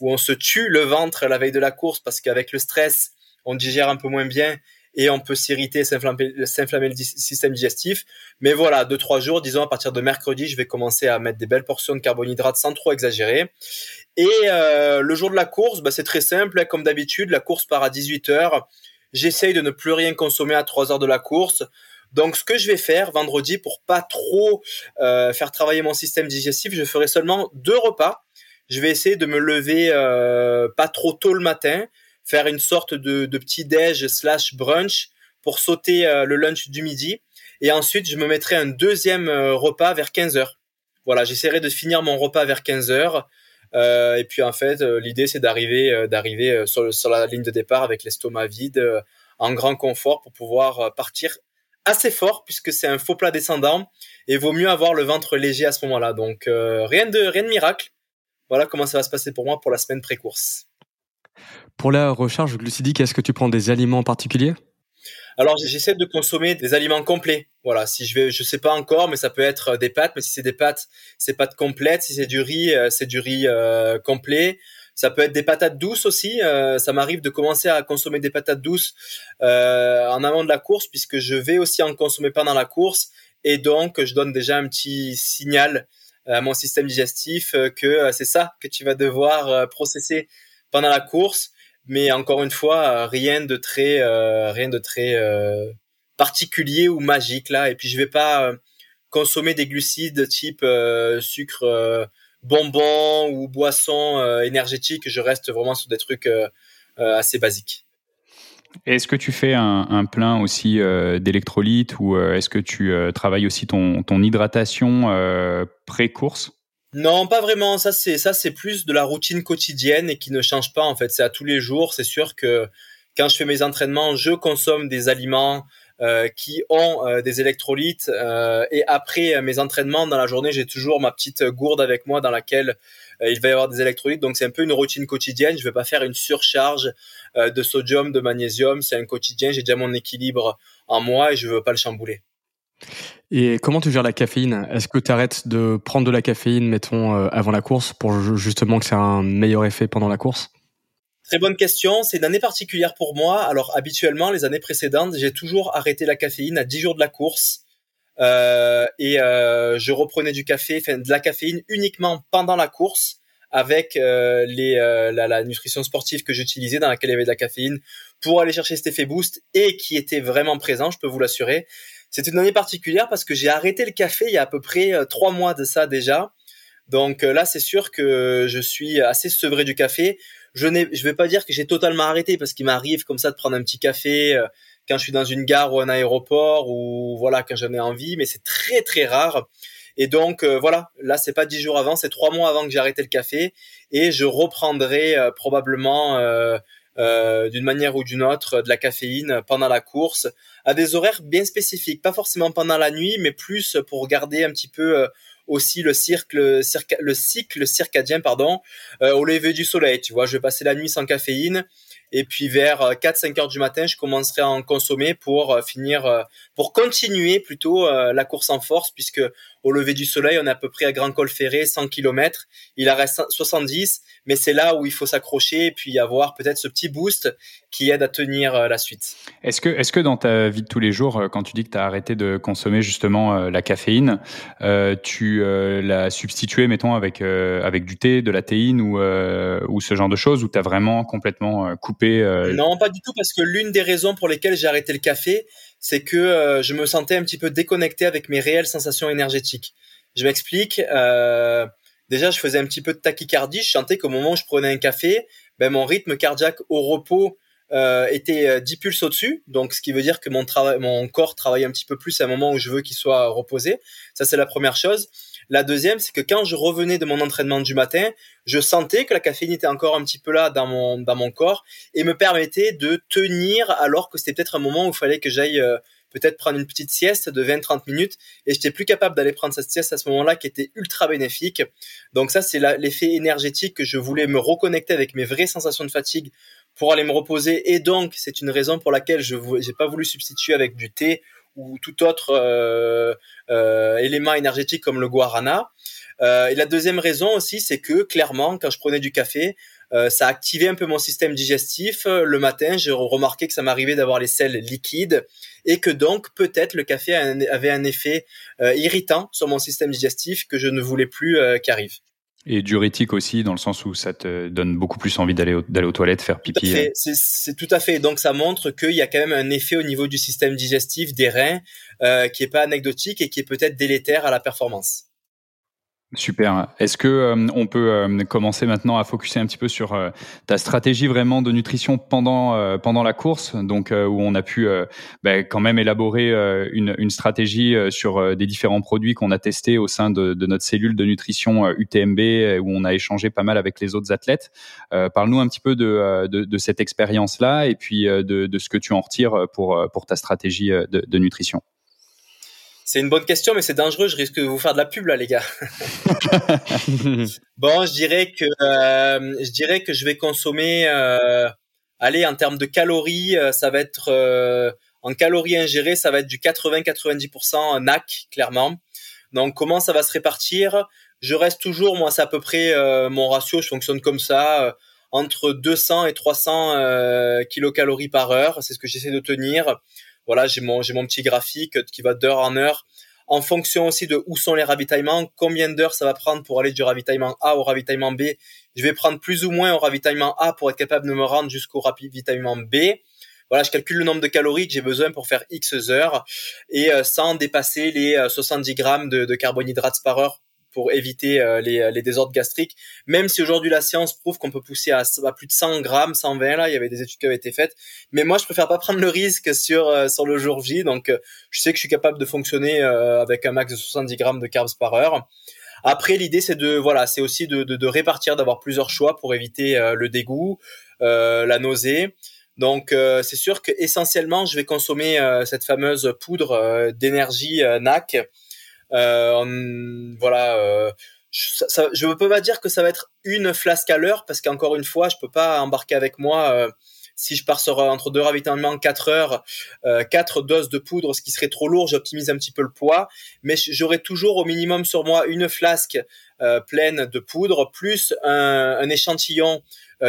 S6: où on se tue le ventre la veille de la course, parce qu'avec le stress, on digère un peu moins bien et on peut s'irriter, s'inflammer, le système digestif. Mais voilà, deux trois jours, disons à partir de mercredi, je vais commencer à mettre des belles portions de carbohydrates sans trop exagérer. Et euh, le jour de la course, bah, c'est très simple, hein, comme d'habitude, la course part à 18 h J'essaye de ne plus rien consommer à 3 heures de la course. Donc, ce que je vais faire vendredi pour pas trop euh, faire travailler mon système digestif, je ferai seulement deux repas. Je vais essayer de me lever euh, pas trop tôt le matin faire une sorte de, de petit déj slash brunch pour sauter euh, le lunch du midi. Et ensuite, je me mettrai un deuxième euh, repas vers 15 heures. Voilà, j'essaierai de finir mon repas vers 15 heures. Euh, et puis en fait, l'idée c'est d'arriver, d'arriver sur, la ligne de départ avec l'estomac vide, en grand confort pour pouvoir partir assez fort puisque c'est un faux plat descendant et vaut mieux avoir le ventre léger à ce moment-là. Donc rien de rien de miracle. Voilà comment ça va se passer pour moi pour la semaine pré-course.
S3: Pour la recharge glucidique, est-ce que tu prends des aliments particuliers?
S6: Alors j'essaie de consommer des aliments complets. Voilà, si je vais, je sais pas encore, mais ça peut être des pâtes. Mais si c'est des pâtes, c'est pâtes complètes. Si c'est du riz, euh, c'est du riz euh, complet. Ça peut être des patates douces aussi. Euh, ça m'arrive de commencer à consommer des patates douces en amont de la course, puisque je vais aussi en consommer pendant la course. Et donc, je donne déjà un petit signal à mon système digestif que c'est ça que tu vas devoir processer pendant la course. Mais encore une fois, rien de très, rien de très particulier ou magique là. Et puis je vais pas consommer des glucides type sucre bonbons ou boissons euh, énergétiques, je reste vraiment sur des trucs euh, euh, assez basiques.
S2: Est-ce que tu fais un, plein aussi d'électrolytes ou est-ce que tu travailles aussi ton, ton hydratation pré-course?
S6: Non, pas vraiment. Ça c'est ça c'est plus de la routine quotidienne et qui ne change pas en fait. C'est à tous les jours. C'est sûr que quand je fais mes entraînements, je consomme des aliments euh, qui ont euh, des électrolytes. Euh, et après mes entraînements dans la journée, j'ai toujours ma petite gourde avec moi dans laquelle il va y avoir des électrolytes. Donc c'est un peu une routine quotidienne. Je vais pas faire une surcharge de sodium, de magnésium. C'est un quotidien. J'ai déjà mon équilibre en moi et je veux pas le chambouler.
S3: Et comment tu gères la caféine? Est-ce que tu arrêtes de prendre de la caféine, mettons, avant la course, pour justement que ça ait un meilleur effet pendant la course?
S6: Très bonne question. C'est une année particulière pour moi. Alors habituellement, les années précédentes, j'ai toujours arrêté la caféine à 10 jours de la course. Euh, et euh, je reprenais du de la caféine uniquement pendant la course avec euh, euh, la, la, nutrition sportive que j'utilisais dans laquelle il y avait de la caféine pour aller chercher cet effet boost et qui était vraiment présent, je peux vous l'assurer. C'est une année particulière parce que j'ai arrêté le café il y a à peu près euh, trois mois de ça déjà. Donc là, c'est sûr que je suis assez sevré du café je je vais pas dire que j'ai totalement arrêté parce qu'il m'arrive comme ça de prendre un petit café euh, quand je suis dans une gare ou un aéroport ou voilà quand j'en ai envie, mais c'est très très rare. Et donc euh, voilà, là c'est pas dix jours avant, c'est trois mois avant que j'ai arrêté le café et je reprendrai euh, probablement d'une manière ou d'une autre de la caféine pendant la course à des horaires bien spécifiques, pas forcément pendant la nuit, mais plus pour garder un petit peu aussi le cycle, le cycle circadien pardon, euh, au lever du soleil. Tu vois, je vais passer la nuit sans caféine et puis vers 4-5 euh, heures du matin, je commencerai à en consommer pour euh, finir, pour continuer plutôt la course en force, puisque au lever du soleil, on est à peu près à Grand Col Ferré, 100 km. Il en reste 70, mais c'est là où il faut s'accrocher et puis avoir peut-être ce petit boost qui aide à tenir la suite.
S2: Est-ce que, est-ce que dans ta vie de tous les jours, quand tu dis que tu as arrêté de consommer justement la caféine, tu l'as substitué, mettons, avec, avec du thé, de la théine ou, ou ce genre de choses, ou tu as vraiment complètement coupé
S6: euh, non, pas du tout, parce que l'une des raisons pour lesquelles j'ai arrêté le café, c'est que euh, je me sentais un petit peu déconnecté avec mes réelles sensations énergétiques. Je m'explique. Euh, déjà, je faisais un petit peu de tachycardie. Je sentais qu'au moment où je prenais un café, ben, mon rythme cardiaque au repos était 10 pulses au-dessus. Donc, ce qui veut dire que mon, mon corps travaille un petit peu plus à un moment où je veux qu'il soit reposé. Ça, c'est la première chose. La deuxième, c'est que quand je revenais de mon entraînement du matin, je sentais que la caféine était encore un petit peu là dans mon dans mon corps et me permettait de tenir alors que c'était peut-être un moment où il fallait que j'aille euh, peut-être prendre une petite sieste de 20-30 minutes et j'étais plus capable d'aller prendre cette sieste à ce moment-là qui était ultra bénéfique. Donc ça c'est l'effet énergétique que je voulais me reconnecter avec mes vraies sensations de fatigue pour aller me reposer et donc c'est une raison pour laquelle je n'ai pas voulu substituer avec du thé ou tout autre euh, euh, élément énergétique comme le guarana. Euh, et la deuxième raison aussi, c'est que clairement, quand je prenais du café, euh, ça activait un peu mon système digestif. Le matin, j'ai remarqué que ça m'arrivait d'avoir les selles liquides et que donc peut-être le café avait un effet irritant sur mon système digestif que je ne voulais plus qu'arrive.
S2: Et diurétique aussi, dans le sens où ça te donne beaucoup plus envie d'aller d'aller aux toilettes, faire pipi.
S6: Euh. C'est tout à fait. Donc ça montre qu'il y a quand même un effet au niveau du système digestif, des reins, euh, qui est pas anecdotique et qui est peut-être délétère à la performance.
S2: Super. Est-ce que euh, on peut euh, commencer maintenant à focuser un petit peu sur euh, ta stratégie vraiment de nutrition pendant pendant la course, donc où on a pu bah, quand même élaborer une, stratégie sur des différents produits qu'on a testés au sein de, notre cellule de nutrition UTMB où on a échangé pas mal avec les autres athlètes. Parle-nous un petit peu de, cette expérience-là et puis de, ce que tu en retires pour pour ta stratégie de nutrition.
S6: C'est une bonne question, mais c'est dangereux. Je risque de vous faire de la pub là, les gars. bon, je dirais que euh, je dirais que je vais consommer. Euh, allez, en termes de calories, euh, ça va être euh, en calories ingérées, ça va être du 80-90% NAC, clairement. Donc, comment ça va se répartir? Je reste toujours, moi, c'est à peu près mon ratio. Je fonctionne comme ça, entre 200 et 300 kilocalories par heure. C'est ce que j'essaie de tenir voilà, j'ai mon, j'ai mon petit graphique qui va d'heure en heure en fonction aussi de où sont les ravitaillements, combien d'heures ça va prendre pour aller du ravitaillement A au ravitaillement B. Je vais prendre plus ou moins au ravitaillement A pour être capable de me rendre jusqu'au ravitaillement B. Voilà, je calcule le nombre de calories que j'ai besoin pour faire X heures et euh, sans dépasser les 70 grammes de, de carbohydrates par heure pour éviter euh, les, les, désordres gastriques. Même si aujourd'hui la science prouve qu'on peut pousser à, plus de 100 grammes, 120 là, il y avait des études qui avaient été faites. Mais moi, je préfère pas prendre le risque sur euh, sur le jour J. Donc, euh, je sais que je suis capable de fonctionner avec un max de 70 grammes de carbs par heure. Après, l'idée c'est de voilà, c'est aussi de répartir, d'avoir plusieurs choix pour éviter le dégoût, la nausée. Donc c'est sûr que essentiellement je vais consommer cette fameuse poudre d'énergie NAC euh, voilà. Euh, je, ne peux pas dire que ça va être une flasque à l'heure parce qu'encore une fois, je peux pas embarquer avec moi euh, si je pars entre deux ravitaillements 4 heures, euh, 4 doses de poudre, ce qui serait trop lourd, j'optimise un petit peu le poids, mais j'aurai toujours au minimum sur moi une flasque pleine de poudre plus un, un échantillon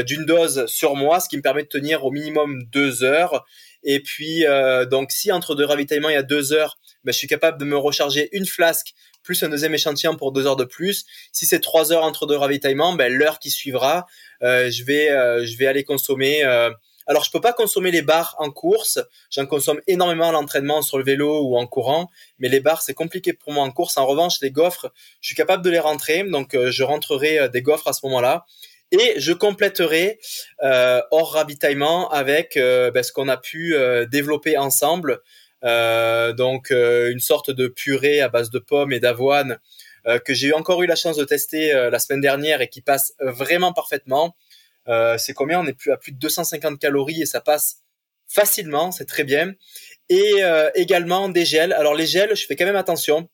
S6: d'une dose sur moi, ce qui me permet de tenir au minimum deux heures. Et puis donc si entre deux ravitaillements il y a deux heures, ben, je suis capable de me recharger une flasque plus un deuxième échantillon pour deux heures de plus. Si c'est trois heures entre deux ravitaillements, ben, l'heure qui suivra, euh, je vais euh, je vais aller consommer. Euh, alors je peux pas consommer les bars en course, j'en consomme énormément à l'entraînement sur le vélo ou en courant, mais les bars c'est compliqué pour moi en course. En revanche, les gaufres, je suis capable de les rentrer, donc je rentrerai des gaufres à ce moment-là. Et je compléterai hors ravitaillement avec ben, ce qu'on a pu développer ensemble. Euh, donc euh, une sorte de purée à base de pommes et d'avoine euh, que j'ai encore eu la chance de tester la semaine dernière et qui passe vraiment parfaitement. c'est combien? On est plus à plus de 250 calories et ça passe facilement, c'est très bien. Et également des gels. Alors les gels, je fais quand même attention.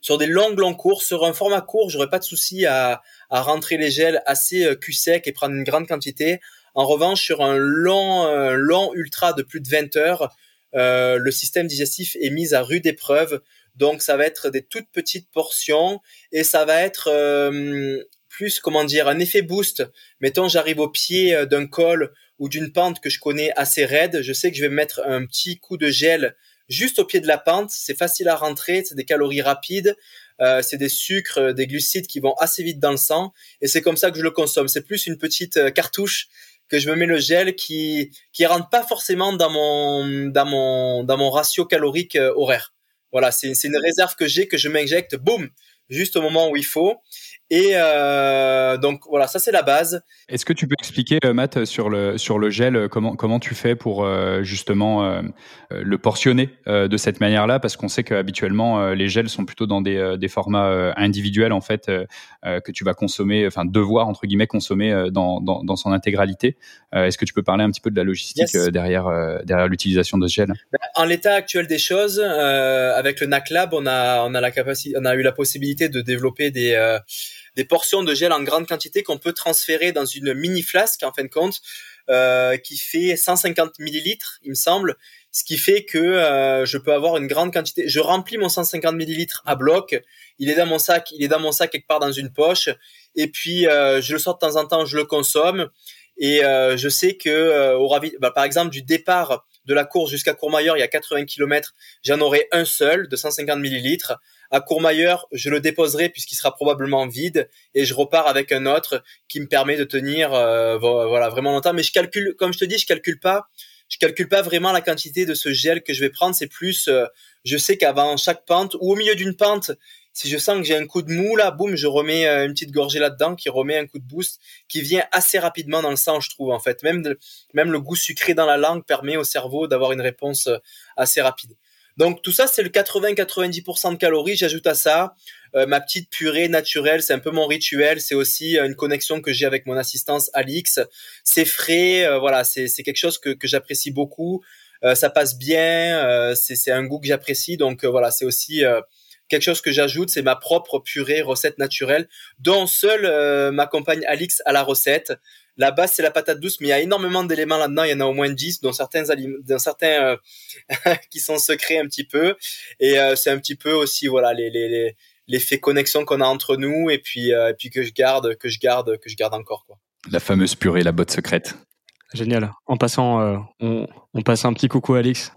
S6: Sur des longues longues courses, sur un format court, j'aurais pas de souci à, à rentrer les gels assez cul sec et prendre une grande quantité. En revanche, sur un long, long ultra de plus de 20 heures, euh, le système digestif est mis à rude épreuve. Donc ça va être des toutes petites portions et ça va être euh, plus comment dire un effet boost. Mettons j'arrive au pied euh, d'un col ou d'une pente que je connais assez raide, je sais que je vais mettre un petit coup de gel juste au pied de la pente. C'est facile à rentrer, c'est des calories rapides, euh, c'est des sucres, des glucides qui vont assez vite dans le sang et c'est comme ça que je le consomme. C'est plus une petite cartouche que je me mets le gel qui qui rentre pas forcément dans mon dans mon dans mon ratio calorique euh, horaire. Voilà, c'est une réserve que j'ai que je m'injecte, boum, juste au moment où il faut. Et euh, donc voilà, ça c'est la base.
S2: Est-ce que tu peux expliquer, euh, Matt, sur le sur le gel, euh, comment comment tu fais pour justement le portionner de cette manière-là, parce qu'on sait qu'habituellement les gels sont plutôt dans des, des formats individuels en fait que tu vas consommer, enfin devoir entre guillemets consommer dans, dans, dans son intégralité. Est-ce que tu peux parler un petit peu de la logistique derrière derrière l'utilisation de ce gel?
S6: En l'état actuel des choses, avec le NAC Lab, on a on a la capacité, on a eu la possibilité de développer des des portions de gel en grande quantité qu'on peut transférer dans une mini flasque en fin de compte euh, qui fait 150 millilitres, il me semble, ce qui fait que euh, je peux avoir une grande quantité. Je remplis mon 150 millilitres à bloc. Il est dans mon sac, il est dans mon sac quelque part dans une poche. Et puis euh, je le sors de temps en temps, je le consomme. Et je sais que au bah, par exemple du départ de la course jusqu'à Courmayeur, il y a 80 km, j'en aurai un seul de 150 millilitres. À Courmayeur, je le déposerai puisqu'il sera probablement vide et je repars avec un autre qui me permet de tenir euh, voilà vraiment longtemps. Mais je calcule, comme je te dis, je calcule pas, je calcule pas vraiment la quantité de ce gel que je vais prendre. C'est plus, euh, je sais qu'avant chaque pente ou au milieu d'une pente, si je sens que j'ai un coup de mou là, boum, je remets euh, une petite gorgée là-dedans qui remet un coup de boost qui vient assez rapidement dans le sang, je trouve en fait. Même même le goût sucré dans la langue permet au cerveau d'avoir une réponse assez rapide. Donc tout ça, c'est le 80-90% de calories. J'ajoute à ça euh, ma petite purée naturelle. C'est un peu mon rituel. C'est aussi euh, une connexion que j'ai avec mon assistance Alix. C'est frais. Euh, voilà, c'est quelque chose que, j'apprécie beaucoup. ça passe bien. c'est un goût que j'apprécie. Donc voilà, c'est aussi quelque chose que j'ajoute. C'est ma propre purée recette naturelle dont seule ma compagne Alix a la recette. La base, c'est la patate douce, mais il y a énormément d'éléments là-dedans. Il y en a au moins 10, dont certains, dont certains euh, qui sont secrets un petit peu. Et euh, c'est un petit peu aussi, voilà, les, connexion qu'on a entre nous et puis, euh, et puis que je garde, que je garde, que je garde encore, quoi.
S2: La fameuse purée, la botte secrète.
S3: Génial. En passant, on, on passe un petit coucou à Alix.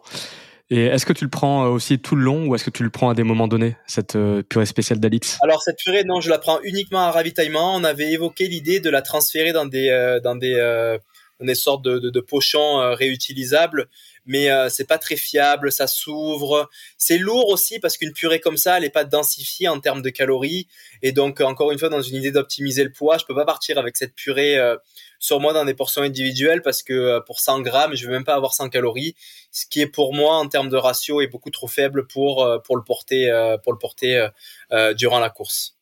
S3: Et est-ce que tu le prends aussi tout le long ou est-ce que tu le prends à des moments donnés, cette purée spéciale d'Alix?
S6: Alors cette purée, non, je la prends uniquement à ravitaillement. On avait évoqué l'idée de la transférer dans des dans des sortes de, pochons réutilisables mais euh, c'est pas très fiable, ça s'ouvre. C'est lourd aussi parce qu'une purée comme ça, elle est pas densifiée en termes de calories. Et donc, encore une fois, dans une idée d'optimiser le poids, je peux pas partir avec cette purée euh, sur moi dans des portions individuelles parce que euh, pour 100 grammes, je veux même pas avoir 100 calories, ce qui est pour moi en termes de ratio est beaucoup trop faible pour pour le porter pour le porter durant la course.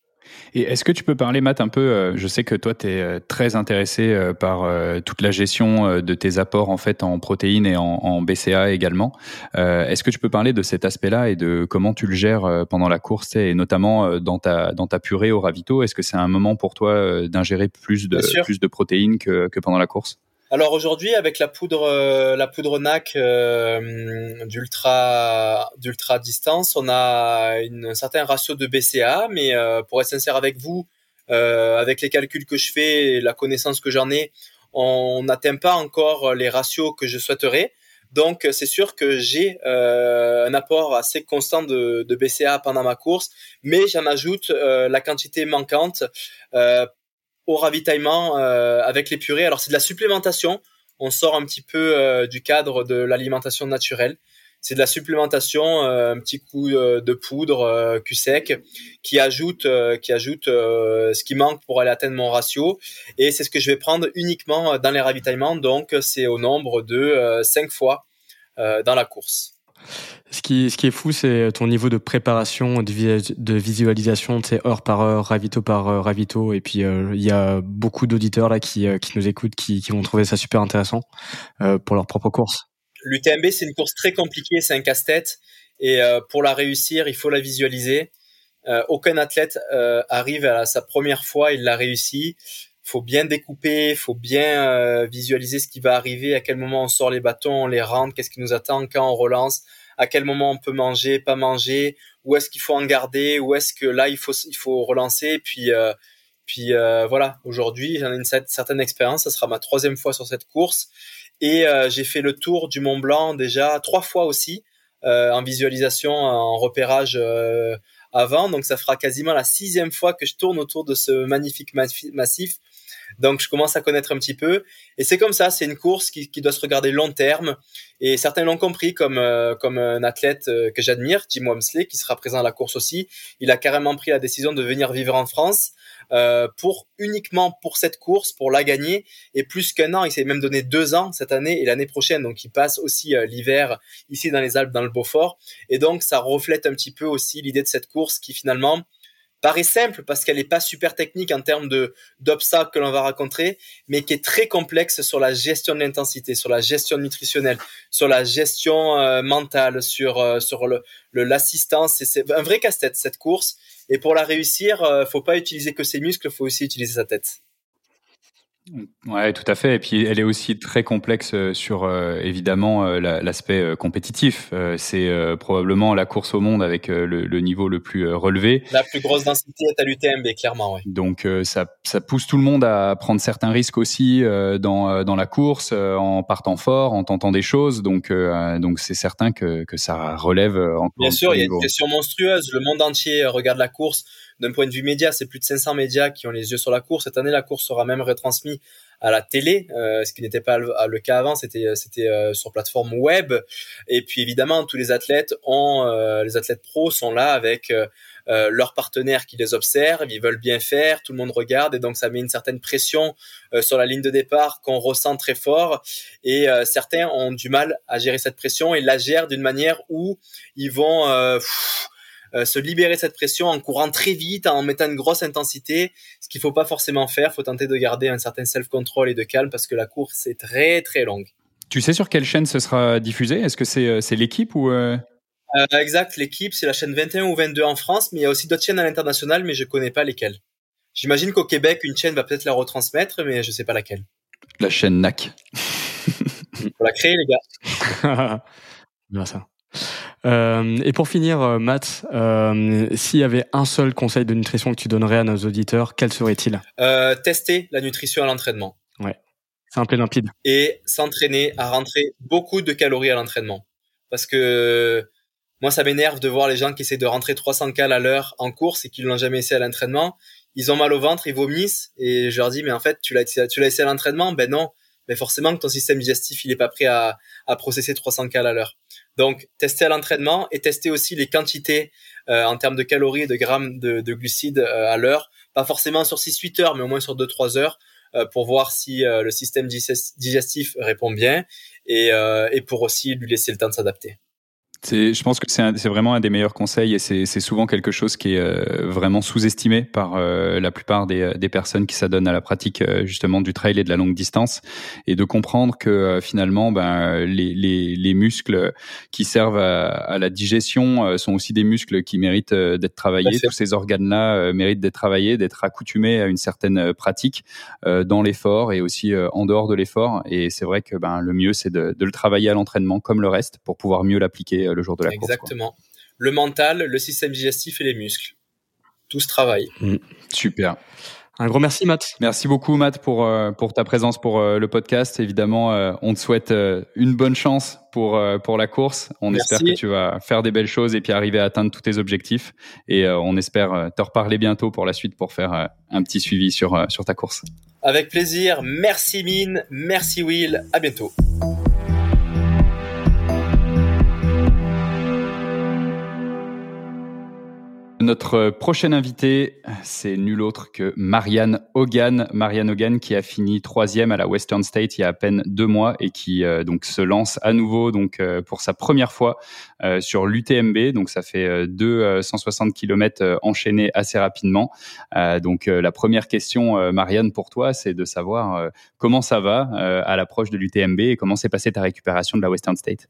S2: Et est-ce que tu peux parler, Matt, un peu, euh, je sais que toi, tu es euh, très intéressé euh, par toute la gestion de tes apports en fait en protéines et en, BCA également. est-ce que tu peux parler de cet aspect-là et de comment tu le gères pendant la course et notamment dans ta, dans ta purée au ravito? Est-ce que c'est un moment pour toi d'ingérer plus de, plus de protéines que, que pendant la course?
S6: Alors aujourd'hui, avec la poudre, euh, la poudre NAC euh, d'ultra d'ultra distance, on a une, un certain ratio de BCA, mais euh, pour être sincère avec vous, avec les calculs que je fais, et la connaissance que j'en ai, on n'atteint pas encore les ratios que je souhaiterais. Donc c'est sûr que j'ai un apport assez constant de, de, BCA pendant ma course, mais j'en ajoute la quantité manquante au ravitaillement euh, avec les purées. Alors c'est de la supplémentation. On sort un petit peu euh, du cadre de l'alimentation naturelle. C'est de la supplémentation, euh, un petit coup de poudre cul sec qui ajoute qui ajoute ce qui manque pour aller atteindre mon ratio. Et c'est ce que je vais prendre uniquement dans les ravitaillements. Donc c'est au nombre de 5 fois dans la course.
S3: Ce qui, ce qui est fou, c'est ton niveau de préparation, de, visualisation, tu heure par heure, ravito par euh, ravito. Et puis, euh, il y a beaucoup d'auditeurs là qui, euh, qui nous écoutent, qui, qui vont trouver ça super intéressant pour leur propre course.
S6: L'UTMB, c'est une course très compliquée, c'est un casse-tête. Et pour la réussir, il faut la visualiser. aucun athlète arrive à sa première fois, il l'a réussi faut bien découper, faut bien visualiser ce qui va arriver, à quel moment on sort les bâtons, on les rentre, qu'est-ce qui nous attend quand on relance à quel moment on peut manger, pas manger, où est-ce qu'il faut en garder, où est-ce que là il faut il faut relancer. Puis euh, puis euh, voilà, aujourd'hui j'en ai une certaine expérience. Ça sera ma troisième fois sur cette course et euh, j'ai fait le tour du Mont Blanc déjà trois fois aussi en visualisation, en repérage avant. Donc ça fera quasiment la sixième fois que je tourne autour de ce magnifique massif donc je commence à connaître un petit peu. Et c'est comme ça, c'est une course qui, doit se regarder long terme. Et certains l'ont compris comme euh, comme un athlète euh, que j'admire, Jim Wamsley, qui sera présent à la course aussi. Il a carrément pris la décision de venir vivre en France euh, pour uniquement pour cette course, pour la gagner. Et plus qu'un an, il s'est même donné deux ans cette année et l'année prochaine. Donc il passe aussi l'hiver ici dans les Alpes, dans le Beaufort. Et donc ça reflète un petit peu aussi l'idée de cette course qui finalement paraît simple parce qu'elle n'est pas super technique en termes de d'obstacles que l'on va rencontrer, mais qui est très complexe sur la gestion de l'intensité, sur la gestion nutritionnelle, sur la gestion euh, mentale, sur euh, sur le l'assistance. C'est un vrai casse-tête cette course. Et pour la réussir, euh, faut pas utiliser que ses muscles, faut aussi utiliser sa tête.
S2: Ouais, tout à fait. Et puis, elle est aussi très complexe euh, sur euh, évidemment euh, l'aspect compétitif. c'est probablement la course au monde avec le, niveau le plus relevé.
S6: La plus grosse densité est à l'UTMB, clairement. Ouais.
S2: Donc, ça, ça, pousse tout le monde à prendre certains risques aussi dans, dans la course, en partant fort, en tentant des choses. Donc, donc c'est certain que, que ça relève encore.
S6: Bien sûr, il y a une question monstrueuse. Le monde entier regarde la course d'un point de vue média, c'est plus de 500 médias qui ont les yeux sur la course. Cette année, la course sera même retransmise à la télé, euh, ce qui n'était pas le, cas avant. C'était c'était euh, sur plateforme web. Et puis évidemment, tous les athlètes ont euh, les athlètes pros sont là avec leurs partenaires qui les observent, ils veulent bien faire, tout le monde regarde et donc ça met une certaine pression sur la ligne de départ qu'on ressent très fort et certains ont du mal à gérer cette pression et la gèrent d'une manière où ils vont euh, se libérer de cette pression en courant très vite, en mettant une grosse intensité, ce qu'il faut pas forcément faire. Faut tenter de garder un certain self-control et de calme parce que la course est très très longue.
S2: Tu sais sur quelle chaîne ce sera diffusé? Est-ce que c'est euh, c'est l'équipe ou euh...
S6: Euh, exact, l'équipe, c'est la chaîne 21 ou 22 en France, mais il y a aussi d'autres chaînes à l'international, mais je connais pas lesquelles. J'imagine qu'au Québec, une chaîne va peut-être la retransmettre, mais je sais pas laquelle.
S2: La chaîne NAC.
S6: Faut la créer, les gars.
S3: Bien ça. Euh, et pour finir, euh, Matt, euh, s'il y avait un seul conseil de nutrition que tu donnerais à nos auditeurs, quel serait-il
S6: euh, Tester la nutrition à l'entraînement.
S3: Ouais, simple et limpide.
S6: Et s'entraîner à rentrer beaucoup de calories à l'entraînement. parce que moi, ça m'énerve de voir les gens qui essaient de rentrer 300 cales à l'heure en course et qui ne l'ont jamais essayé à l'entraînement. Ils ont mal au ventre, ils vomissent et je leur dis mais en fait tu l'as tu l'as essayé à l'entraînement? Ben non, mais forcément que ton système digestif il est pas prêt à, à processer 300 cales à l'heure. Donc tester à l'entraînement et tester aussi les quantités euh, en termes de calories et de grammes de, de glucides euh, à l'heure, pas forcément sur 6-8 heures mais au moins sur 2-3 heures euh, pour voir si le système digestif répond bien et pour aussi lui laisser le temps de s'adapter
S2: je pense que c'est vraiment un des meilleurs conseils et c'est souvent quelque chose qui est euh, vraiment sous-estimé par euh, la plupart des, des, personnes qui s'adonnent à la pratique euh, justement du trail et de la longue distance et de comprendre que finalement ben, les, les, les, muscles qui servent à, à, la digestion sont aussi des muscles qui méritent d'être travaillés. Tous ces organes-là méritent d'être travaillés, d'être accoutumés à une certaine pratique dans l'effort et aussi en dehors de l'effort. Et c'est vrai que ben, le mieux, c'est de, de le travailler à l'entraînement comme le reste pour pouvoir mieux l'appliquer le jour de la
S6: course. Exactement. Le mental, le système digestif et les muscles. Tout se travaille.
S2: Mm. Super.
S3: Un gros merci Matt.
S2: Merci beaucoup Matt pour euh, pour ta présence pour euh, le podcast. Évidemment, euh, on te souhaite une bonne chance pour pour la course. On espère que tu vas faire des belles choses et puis arriver à atteindre tous tes objectifs. Et on espère te reparler bientôt pour la suite pour faire un petit suivi sur sur ta course.
S6: Avec plaisir. Merci Mine. Merci Will. À bientôt.
S2: Notre prochaine invité, c'est nul autre que Marianne Hogan. Marianne Hogan qui a fini troisième à la Western State il y a à peine deux mois et qui euh, se lance à nouveau donc euh, pour sa première fois euh, sur l'UTMB. Donc ça fait deux 160 km enchaînés assez rapidement. donc la première question, Marianne, pour toi, c'est de savoir comment ça va à l'approche de l'UTMB et comment s'est passée ta récupération de la Western State?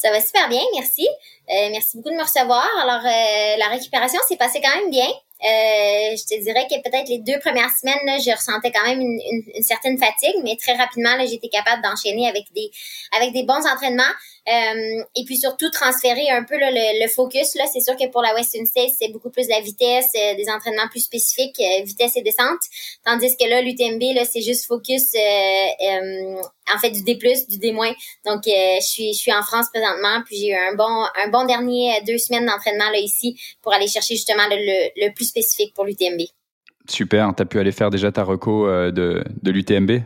S7: Ça va super bien, merci. Euh, merci beaucoup de me recevoir. Alors, euh, la récupération s'est passée quand même bien. Euh, je te dirais que peut-être les deux premières semaines, là, je ressentais quand même une, certaine fatigue, mais très rapidement, j'étais capable d'enchaîner avec des avec des bons entraînements. Euh, et puis surtout transférer un peu le, focus. Là, c'est sûr que pour la Western States, c'est beaucoup plus la vitesse, euh, des entraînements plus spécifiques, euh, vitesse et descente. Tandis que là, l'UTMB, là, c'est juste focus en fait du D+, du D-. Donc je suis je suis en France présentement, puis j'ai eu un bon un bon dernier deux semaines d'entraînement là ici pour aller chercher justement le, plus spécifique pour l'UTMB.
S2: Super, tu as pu aller faire déjà ta reco de l'UTMB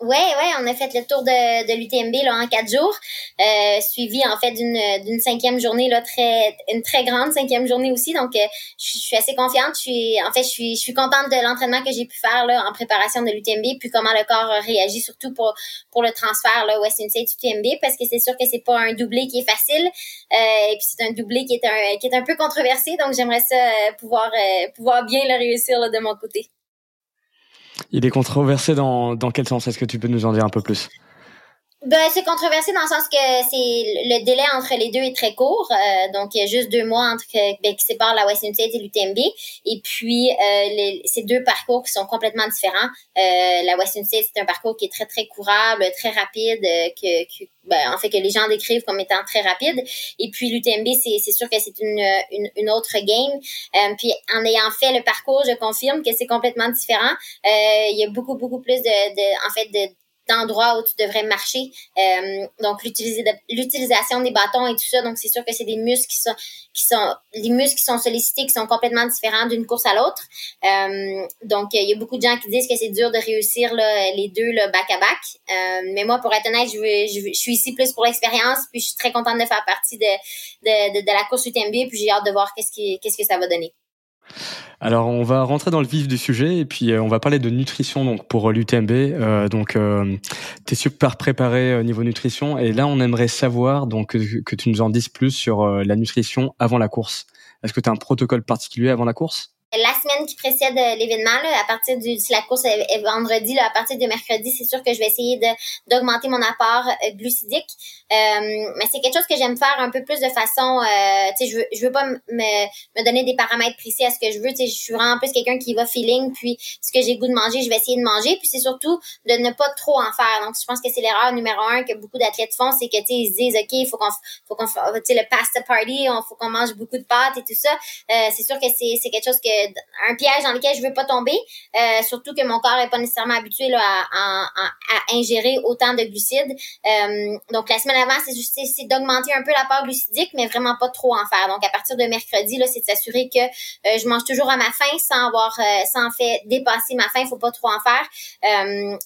S7: Ouais, ouais, on a fait le tour de, de l'UTMB là en quatre jours, euh, suivi en fait d'une d'une cinquième journée là très une très grande cinquième journée aussi. Donc, euh, je, suis assez confiante. Je suis en fait je suis je suis contente de l'entraînement que j'ai pu faire là en préparation de l'UTMB, puis comment le corps réagit surtout pour pour le transfert là Western State UTMB parce que c'est sûr que c'est pas un doublé qui est facile euh, et puis c'est un doublé qui est un qui est un peu controversé. Donc, j'aimerais ça euh, pouvoir euh, pouvoir bien le réussir là, de mon côté.
S3: Il est controversé dans, dans quel sens? Est-ce que tu peux nous en dire un peu plus?
S7: Ben, c'est controversé dans le sens que c'est le délai entre les deux est très court, euh, donc il y a juste deux mois entre ben, qui séparent la Western State et l'UTMB, et puis euh, les, ces deux parcours qui sont complètement différents. Euh, la Western State c'est un parcours qui est très très courable, très rapide, euh, que, que ben, en fait que les gens décrivent comme étant très rapide, et puis l'UTMB c'est sûr que c'est une, une, une autre game. Euh, puis en ayant fait le parcours, je confirme que c'est complètement différent. il y a beaucoup beaucoup plus de, de en fait de d'endroits où tu devrais marcher. Euh, donc l'utilisation des bâtons et tout ça. Donc c'est sûr que c'est des muscles qui sont qui sont les muscles qui sont sollicités qui sont complètement différents d'une course à l'autre. Euh, donc il y a beaucoup de gens qui disent que c'est dur de réussir là, les deux là, back à back. Euh, mais moi pour être honnête, je, suis ici plus pour l'expérience. Puis je suis très contente de faire partie de de, la course UTMB. Puis j'ai hâte de voir qu'est-ce qu'est-ce que ça va donner.
S3: Alors on va rentrer dans le vif du sujet et puis euh, on va parler de nutrition donc pour l'UTMB. Euh, donc euh, tu es super préparé au niveau nutrition et là on aimerait savoir donc que, tu nous en dises plus sur la nutrition avant la course. Est-ce que tu as un protocole particulier avant la course?
S7: La semaine qui précède euh, l'événement, à partir du si la course est, vendredi, là, à partir de mercredi, c'est sûr que je vais essayer d'augmenter mon apport euh, glucidique. Euh, mais c'est quelque chose que j'aime faire un peu plus de façon, euh, tu sais, je veux, je veux pas me, me donner des paramètres précis à ce que je veux. Tu sais, je suis vraiment plus quelqu'un qui va feeling, puis ce que j'ai goût de manger, je vais essayer de manger. Puis c'est surtout de ne pas trop en faire. Donc, je pense que c'est l'erreur numéro un que beaucoup d'athlètes font, c'est que tu sais, ils se disent, ok, il faut qu'on, faut qu'on, tu sais, le pasta party, il faut qu'on mange beaucoup de pâtes et tout ça. c'est sûr que c'est c'est quelque chose que un piège dans lequel je veux pas tomber. Euh, surtout que mon corps est pas nécessairement habitué là, à, à, ingérer autant de glucides. Euh, donc la semaine avant, c'est d'augmenter un peu l'apport glucidique, mais vraiment pas trop en faire. Donc à partir de mercredi, là, c'est de s'assurer que euh, je mange toujours à ma faim sans avoir sans fait dépasser ma faim. Faut pas trop en faire.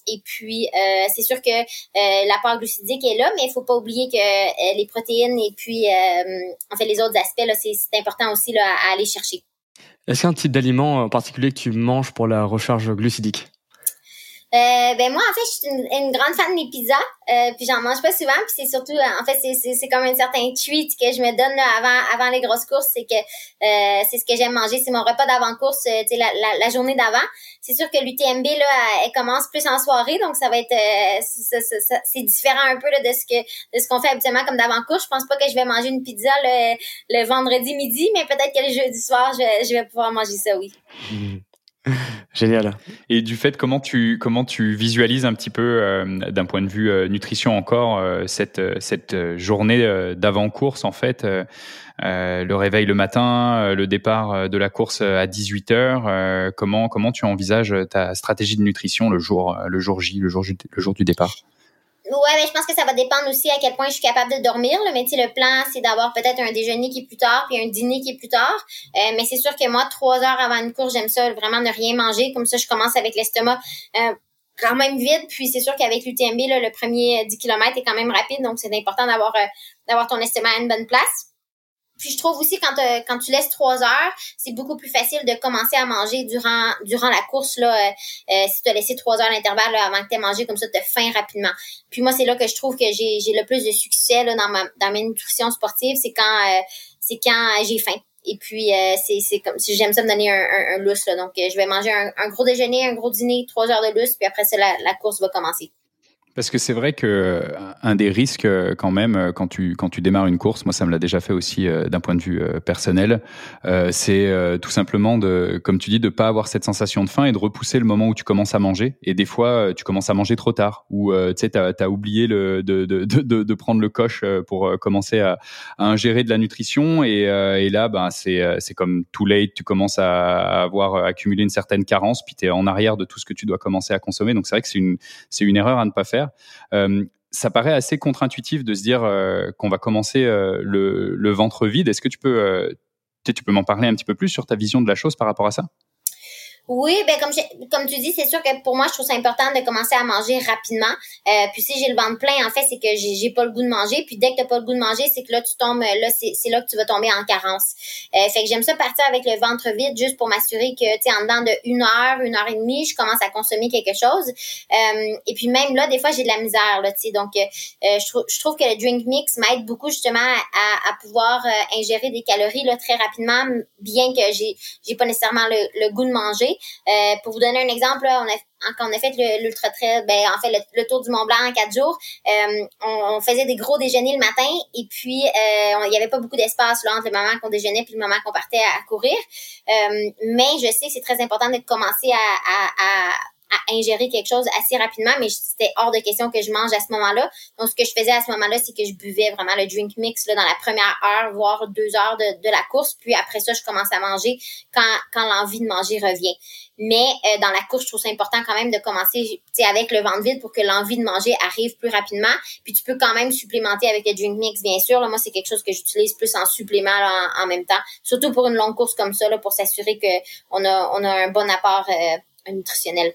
S7: et puis c'est sûr que l'apport glucidique est là, mais il faut pas oublier que les protéines et puis en fait les autres aspects là, c'est important aussi là, à aller chercher.
S3: Est-ce qu'il y a un type d'aliment en particulier que tu manges pour la recharge glucidique?
S7: Euh, ben moi en fait je suis une, grande fan des pizzas euh, puis j'en mange pas souvent puis c'est surtout euh, en fait c'est c'est comme un certain tweet que je me donne là, avant avant les grosses courses c'est que euh, c'est ce que j'aime manger c'est mon repas d'avant course euh, tu sais la, la, journée d'avant. C'est sûr que l'UTMB là elle, commence plus en soirée donc ça va être c'est différent un peu là, de ce que de ce qu'on fait habituellement comme d'avant course je pense pas que je vais manger une pizza le, le vendredi midi mais peut-être que le jeudi soir je, je vais pouvoir manger ça oui. Mmh.
S3: Génial.
S2: Et du fait, comment tu, comment tu visualises un petit peu, euh, d'un point de vue euh, nutrition encore, euh, cette, cette journée d'avant-course, en fait le réveil le matin, le départ de la course à 18 heures. comment comment tu envisages ta stratégie de nutrition le jour le jour J, le jour le jour du départ?
S7: Ouais, mais je pense que ça va dépendre aussi à quel point je suis capable de dormir. Là. Mais tu le plan, c'est d'avoir peut-être un déjeuner qui est plus tard, puis un dîner qui est plus tard. Euh, mais c'est sûr que moi, trois heures avant une course, j'aime ça, vraiment ne rien manger. Comme ça, je commence avec l'estomac euh, quand même vide. Puis c'est sûr qu'avec l'UTMB, le premier 10 km est quand même rapide. Donc, c'est important d'avoir euh, d'avoir ton estomac à une bonne place. Puis je trouve aussi quand euh, quand tu laisses trois heures, c'est beaucoup plus facile de commencer à manger durant durant la course là. Euh, euh, si tu as laissé trois heures d'intervalle avant que tu aies mangé comme ça, tu as faim rapidement. Puis moi c'est là que je trouve que j'ai le plus de succès là, dans ma dans mes nutritions sportives, c'est quand c'est quand j'ai faim. Et puis c'est c'est comme si j'aime ça me donner un, un, lousse là. Donc je vais manger un, un, gros déjeuner, un gros dîner, trois heures de lousse, puis après ça la, la course va commencer.
S2: Parce que c'est vrai que euh, un des risques euh, quand même euh, quand tu quand tu démarres une course, moi ça me l'a déjà fait aussi d'un point de vue personnel, c'est tout simplement de comme tu dis de pas avoir cette sensation de faim et de repousser le moment où tu commences à manger. Et des fois tu commences à manger trop tard ou tu sais t'as as oublié de, de, de, de, prendre le coche pour commencer à, ingérer de la nutrition. Et, et là ben c'est c'est comme too late, tu commences à avoir accumulé une certaine carence puis tu es en arrière de tout ce que tu dois commencer à consommer. Donc c'est vrai que c'est une c'est une erreur à ne pas faire euh, ça paraît assez contre-intuitif de se dire euh, qu'on va commencer euh, le, ventre vide. Est-ce que tu peux, tu peux m'en parler un petit peu plus sur ta vision de la chose par rapport à ça?
S7: Oui, ben comme comme tu dis, c'est sûr que pour moi, je trouve ça important de commencer à manger rapidement. Euh, puis si j'ai le ventre plein, en fait, c'est que j'ai, pas le goût de manger. Puis dès que t'as pas le goût de manger, c'est que là tu tombes, là c'est, c'est là que tu vas tomber en carence. Euh, fait que j'aime ça partir avec le ventre vide, juste pour m'assurer que tu sais en dedans de une heure, une heure et demie, je commence à consommer quelque chose. Euh, et puis même là, des fois j'ai de la misère là, tu sais. Donc euh, je trouve je trouve que le drink mix m'aide beaucoup justement à, à pouvoir euh, ingérer des calories là très rapidement, bien que j'ai j'ai pas nécessairement le, le goût de manger. Euh, pour vous donner un exemple, on a quand on a fait l'ultra trail, ben en fait le, tour du Mont Blanc en quatre jours, euh, on, faisait des gros déjeuners le matin et puis euh, il n'y avait pas beaucoup d'espace là entre le moment qu'on déjeunait puis le moment qu'on partait à, courir. mais je sais que c'est très important de commencer à à ingérer quelque chose assez rapidement, mais c'était hors de question que je mange à ce moment-là. Donc, ce que je faisais à ce moment-là, c'est que je buvais vraiment le drink mix là, dans la première heure, voire deux heures de, la course. Puis après ça, je commence à manger quand, quand l'envie de manger revient. Mais euh, dans la course, je trouve ça important quand même de commencer avec le ventre vide pour que l'envie de manger arrive plus rapidement. Puis tu peux quand même supplémenter avec le drink mix, bien sûr. Là, moi, c'est quelque chose que j'utilise plus en supplément en, même temps. Surtout pour une longue course comme ça, là, pour s'assurer qu'on a, on a un bon apport euh, nutritionnel.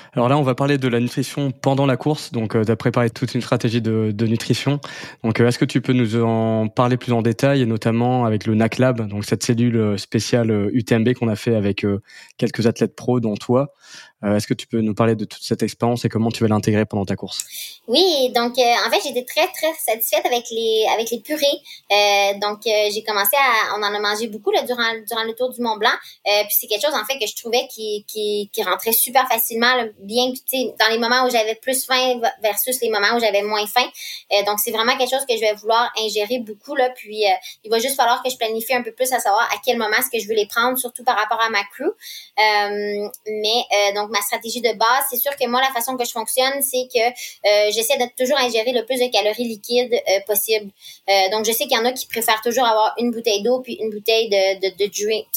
S3: Alors là, on va parler de la nutrition pendant la course. Donc, euh, tu as préparé toute une stratégie de, nutrition. Donc, euh, est-ce que tu peux nous en parler plus en détail, et notamment avec le NAC Lab, donc cette cellule euh, spéciale UTMB qu'on a fait avec quelques athlètes pros, dont toi. Euh, est-ce que tu peux nous parler de toute cette expérience et comment tu vas l'intégrer pendant ta course?
S7: Oui, donc euh, en fait j'étais très très satisfaite avec les avec les purées. Euh, donc j'ai commencé à on en a mangé beaucoup là, durant durant le tour du Mont Blanc. puis c'est quelque chose en fait que je trouvais qui qui, qui rentrait super facilement, bien que dans les moments où j'avais plus faim versus les moments où j'avais moins faim. donc c'est vraiment quelque chose que je vais vouloir ingérer beaucoup là. Puis il va juste falloir que je planifie un peu plus à savoir à quel moment est-ce que je veux les prendre, surtout par rapport à ma crew. mais donc ma stratégie de base, c'est sûr que moi, la façon que je fonctionne, c'est que euh, j'essaie de toujours ingérer le plus de calories liquides euh, possible. Euh, donc, je sais qu'il y en a qui préfèrent toujours avoir une bouteille d'eau puis une bouteille de, de, de drink,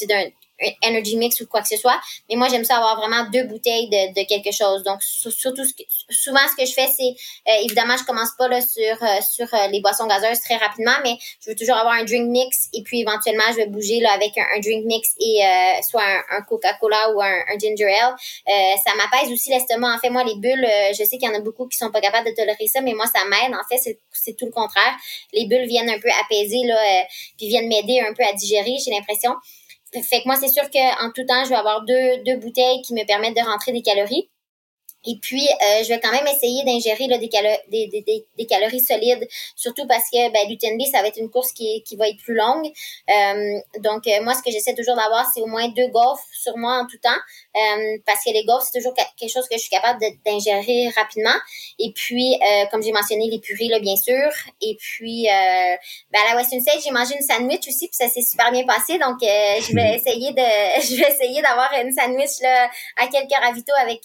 S7: energy mix ou quoi que ce soit. Mais moi, j'aime ça avoir vraiment deux bouteilles de, de quelque chose. Donc, surtout, ce souvent, ce que je fais, c'est, euh, évidemment, je commence pas là sur, euh, sur euh, les boissons gazeuses très rapidement, mais je veux toujours avoir un drink mix et puis éventuellement, je vais bouger là avec un, drink mix et soit un, Coca-Cola ou un, un, ginger ale. ça m'apaise aussi l'estomac. En fait, moi, les bulles, je sais qu'il y en a beaucoup qui sont pas capables de tolérer ça, mais moi, ça m'aide. En fait, c'est tout le contraire. Les bulles viennent un peu apaiser, là, puis viennent m'aider un peu à digérer, j'ai l'impression. Fait que moi, c'est sûr qu'en tout temps, je vais avoir deux, deux bouteilles qui me permettent de rentrer des calories. Et puis, euh, je vais quand même essayer d'ingérer des, des, des, des, calories solides, surtout parce que ben, l'UTNB, ça va être une course qui, qui va être plus longue. Euh, donc, euh, moi, ce que j'essaie toujours d'avoir, c'est au moins deux gaufres sur moi en tout temps, euh, parce que les gaufres, c'est toujours quelque chose que je suis capable d'ingérer rapidement. Et puis, euh, comme j'ai mentionné, les purées, là, bien sûr. Et puis, euh, ben, à la Western State, j'ai mangé une sandwich aussi, puis ça s'est super bien passé. Donc, je vais essayer de, je vais essayer d'avoir une sandwich là, à quelques ravitaux avec,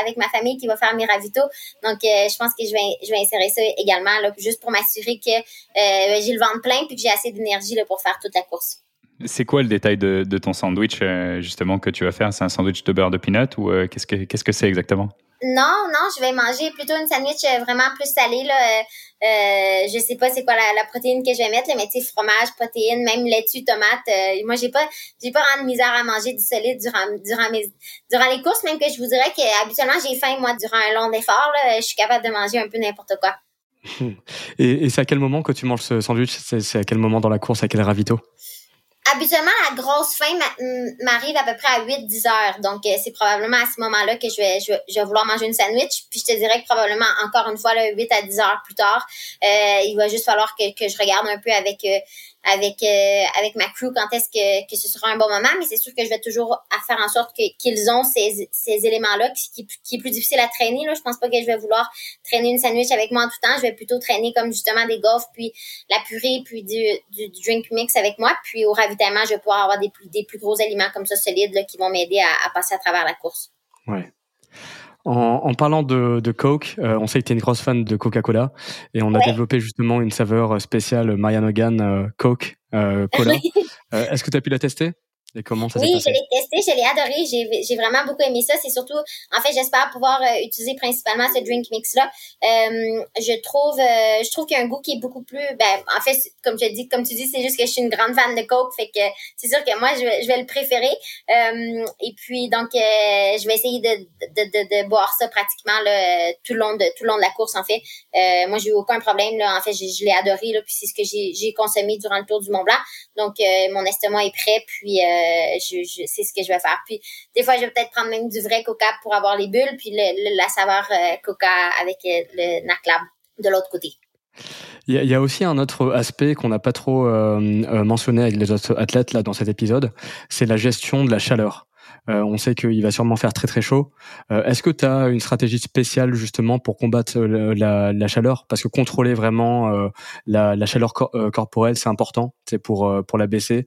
S7: avec ma famille qui va faire mes ravitaux. Donc, je pense que je vais, je vais insérer ça également, là, juste pour m'assurer que j'ai le ventre plein puis que j'ai assez d'énergie pour faire toute la course.
S2: C'est quoi le détail de, de ton sandwich euh, justement que tu vas faire? C'est un sandwich de beurre de peanut ou euh, qu'est-ce que qu'est-ce que c'est exactement?
S7: Non, non, je vais manger plutôt une sandwich euh, vraiment plus salée là. Euh, je sais pas c'est quoi la, la, protéine que je vais mettre, mais tu sais fromage, protéines, même laitue, tomate. moi j'ai pas j'ai pas vraiment de misère à manger du solide durant durant mes durant les courses, même que je vous dirais que habituellement j'ai faim moi durant un long effort. Là, je suis capable de manger un peu n'importe quoi.
S3: Et, et c'est à quel moment que tu manges ce sandwich? C'est à quel moment dans la course, à quel ravito?
S7: Habituellement, la grosse faim m'arrive à peu près à 8-10 heures. Donc, euh, c'est probablement à ce moment-là que je vais, je vais, vouloir manger une sandwich. Puis, je te dirais que probablement, encore une fois, là, 8 à 10 heures plus tard, euh, il va juste falloir que, que je regarde un peu avec euh, avec euh, avec ma crew quand est-ce que, que ce sera un bon moment mais c'est sûr que je vais toujours faire en sorte qu'ils ont ces, ces éléments là qui, qui est plus difficile à traîner là. Je pense pas que je vais vouloir traîner une sandwich avec moi en tout temps. Je vais plutôt traîner comme justement des gaufres puis la purée puis du, du, drink mix avec moi. Puis au ravitaillement je vais pouvoir avoir des plus des plus gros aliments comme ça solides là, qui vont m'aider à, passer à travers la course
S3: en, parlant de, Coke, euh, on sait que tu es une grosse fan de Coca-Cola et on a développé justement une saveur spéciale Marianne Hogan euh, Coke euh, Cola. Est-ce que tu as pu la tester? Comment ça
S7: Oui, je l'ai testé, je l'ai adoré. J'ai vraiment beaucoup aimé ça. C'est surtout, en fait, j'espère pouvoir euh, utiliser principalement ce drink mix-là. Euh, je trouve euh, je trouve qu'il y a un goût qui est beaucoup plus... Ben, en fait, comme je dis, comme tu dis, c'est juste que je suis une grande fan de Coke. Fait que c'est sûr que moi, je vais, je vais le préférer. et puis, donc, je vais essayer de, de, de, de, boire ça pratiquement là, tout, le long de, tout le long de la course, en fait. moi, j'ai eu aucun problème. Là. En fait, je, l'ai adoré. Là, puis c'est ce que j'ai consommé durant le Tour du Mont Blanc. Donc, mon estomac est prêt. Puis... Euh, c'est ce que je vais faire. Puis des fois, je vais peut-être prendre même du vrai coca pour avoir les bulles, puis la saveur euh, coca avec euh, le NACLAB de l'autre côté.
S3: Il y, a, aussi un autre aspect qu'on n'a pas trop mentionné avec les autres athlètes là dans cet épisode, c'est la gestion de la chaleur. Euh, on sait qu'il va sûrement faire très très chaud. Euh, est-ce que tu as une stratégie spéciale justement pour combattre euh, la, chaleur? Parce que contrôler vraiment la, chaleur corporelle, c'est important. C'est pour pour la baisser,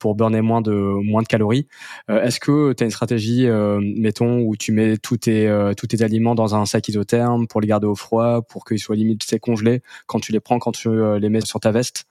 S3: pour burner moins de moins de calories. Est-ce que tu as une stratégie, mettons, où tu mets tous tes tous tes aliments dans un sac isotherme pour les garder au froid, pour qu'ils soient limite congelés quand tu les prends, quand tu les mets sur ta veste?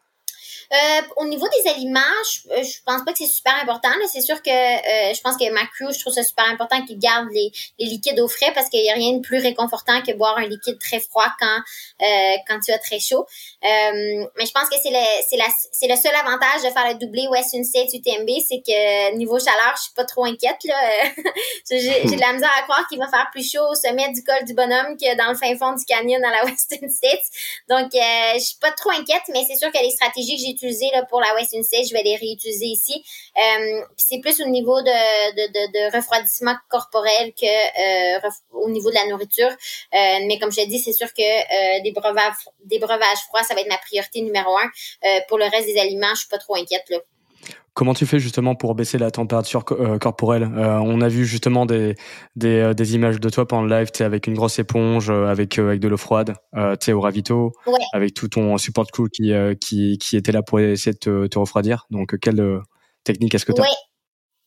S7: Euh, au niveau des aliments, je, euh, je pense pas que c'est super important. C'est sûr que euh, je pense que ma crew, je trouve ça super important qu'ils gardent les, les, liquides au frais parce qu'il y a rien de plus réconfortant que boire un liquide très froid quand euh, quand tu as très chaud. Euh, mais je pense que c'est le c'est la c'est le seul avantage de faire le doublé Western States UTMB, c'est que niveau chaleur, je suis pas trop inquiète là. j'ai de la misère à croire qu'il va faire plus chaud au sommet du col du bonhomme que dans le fin fond du canyon à la Western States. Donc je suis pas trop inquiète, mais c'est sûr que les stratégies que j'ai là, pour la Western State, je vais les réutiliser ici. Euh, c'est plus au niveau de, de, de, refroidissement corporel que euh, au niveau de la nourriture. Euh, mais comme je l'ai dit, c'est sûr que des breuvages des breuvages froids, ça va être ma priorité numéro un. Pour le reste des aliments, je suis pas trop inquiète là.
S3: Comment tu fais justement pour baisser la température euh, corporelle? Euh, On a vu justement des, des, euh, des, images de toi pendant le live, avec une grosse éponge, avec, avec de l'eau froide, tu au ravito, avec tout ton support crew qui, qui, qui était là pour essayer de te, te refroidir. Donc, quelle technique est-ce que tu as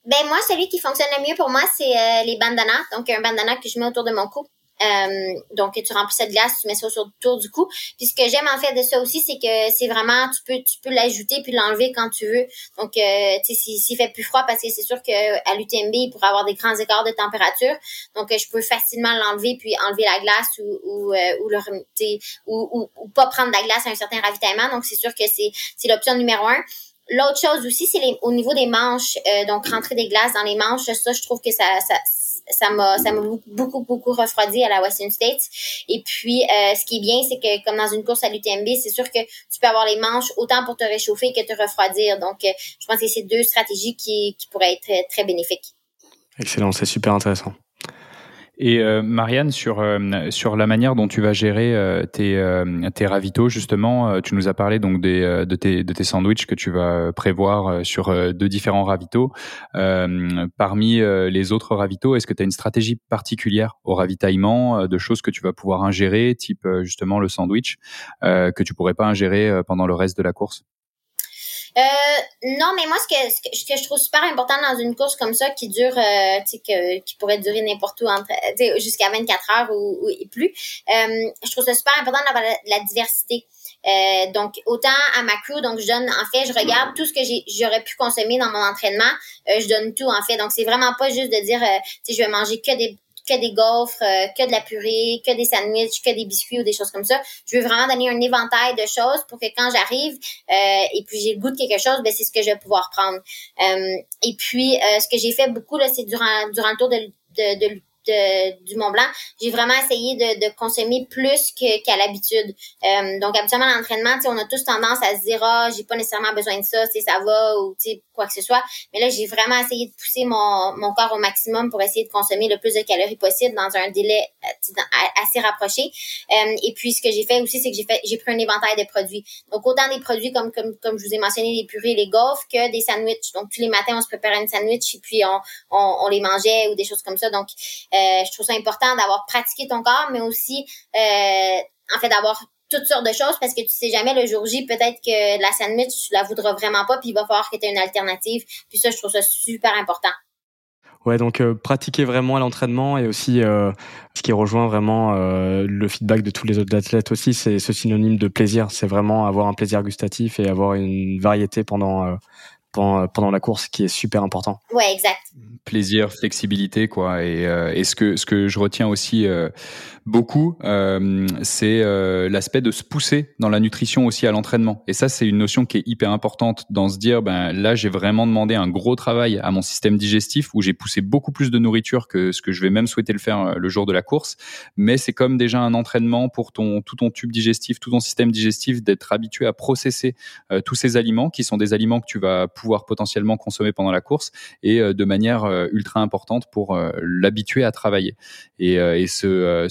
S7: Ben moi, celui qui fonctionne le mieux pour moi, c'est les bandanas. Donc, un bandana que je mets autour de mon cou. Euh, donc, tu remplis cette glace, tu mets ça sur le tour du cou. Puis ce que j'aime en fait de ça aussi, c'est que c'est vraiment, tu peux, tu peux l'ajouter puis l'enlever quand tu veux. Donc, euh, tu sais, s'il fait plus froid, parce que c'est sûr qu'à l'UTMB, il pourrait avoir des grands écarts de température. Donc, je peux facilement l'enlever puis enlever la glace ou, ou, euh, ou, le, ou, ou, ou, pas prendre de la glace à un certain ravitaillement. Donc, c'est sûr que c'est, c'est l'option numéro un. L'autre chose aussi, c'est au niveau des manches, euh, donc rentrer des glaces dans les manches, ça, je trouve que ça, ça, ça m'a ça m'a beaucoup beaucoup refroidi à la Western States. Et puis euh, ce qui est bien c'est que comme dans une course à l'UTMB c'est sûr que tu peux avoir les manches autant pour te réchauffer que te refroidir. Donc euh, je pense que c'est deux stratégies qui, qui pourraient être très bénéfiques.
S3: Excellent c'est super intéressant
S2: et euh, Marianne, sur euh, sur la manière dont tu vas gérer euh, tes euh, tes ravitaux, justement, tu nous as parlé donc des de tes de tes sandwichs que tu vas prévoir sur deux différents ravitaux. parmi les autres ravitaux, est-ce que tu as une stratégie particulière au ravitaillement de choses que tu vas pouvoir ingérer, type justement le sandwich, que tu pourrais pas ingérer pendant le reste de la course?
S7: euh, non, mais moi, ce que, ce que, je trouve super important dans une course comme ça, qui dure, euh, que, qui pourrait durer n'importe où, entre, jusqu'à 24 heures ou, et plus, euh, je trouve ça super important d'avoir la, diversité. Euh, donc autant à ma crew, donc je donne en fait, je regarde tout ce que j'aurais pu consommer dans mon entraînement, euh, je donne tout en fait. Donc c'est vraiment pas juste de dire, euh, je vais manger que des que des gaufres, euh, que de la purée, que des sandwichs, que des biscuits ou des choses comme ça. Je veux vraiment donner un éventail de choses pour que quand j'arrive euh, et puis j'ai le goût de quelque chose, ben c'est ce que je vais pouvoir prendre. Euh, et puis ce que j'ai fait beaucoup là, c'est durant durant le tour de, de, de du Mont Blanc, j'ai vraiment essayé de, consommer plus qu'à l'habitude. Euh, donc habituellement l'entraînement, on a tous tendance à se dire ah j'ai pas nécessairement besoin de ça, ça va ou quoi que ce soit. Mais là j'ai vraiment essayé de pousser mon, corps au maximum pour essayer de consommer le plus de calories possible dans un délai euh, assez rapproché. Euh, et puis ce que j'ai fait aussi c'est que j'ai fait j'ai pris un éventail de produits. Donc autant des produits comme comme comme je vous ai mentionné les purées, les gaufres que des sandwichs. Donc tous les matins on se préparait un sandwich et puis on, on, les mangeait ou des choses comme ça. Donc je trouve ça important d'avoir pratiqué ton corps, mais aussi, euh, en fait, d'avoir toutes sortes de choses parce que tu sais jamais le jour J, peut-être que la sandwich, tu la voudras vraiment pas, puis il va falloir que tu aies une alternative. Puis ça, je trouve ça super important.
S3: Ouais, donc euh, pratiquer vraiment l'entraînement et aussi ce qui rejoint vraiment le feedback de tous les autres athlètes aussi, c'est ce synonyme de plaisir. C'est vraiment avoir un plaisir gustatif et avoir une variété pendant pendant, pendant la course qui est super important.
S7: Ouais, exact
S2: plaisir, flexibilité, quoi. Et, euh, et, ce que ce que je retiens aussi euh, beaucoup, euh, c'est euh, l'aspect de se pousser dans la nutrition aussi à l'entraînement. Et ça, c'est une notion qui est hyper importante dans se dire, ben là, j'ai vraiment demandé un gros travail à mon système digestif où j'ai poussé beaucoup plus de nourriture que ce que je vais même souhaiter le faire euh, le jour de la course. Mais c'est comme déjà un entraînement pour ton tout ton tube digestif, tout ton système digestif, d'être habitué à processer euh, tous ces aliments qui sont des aliments que tu vas pouvoir potentiellement consommer pendant la course et de manière ultra importante pour l'habituer à travailler. Et, et ce,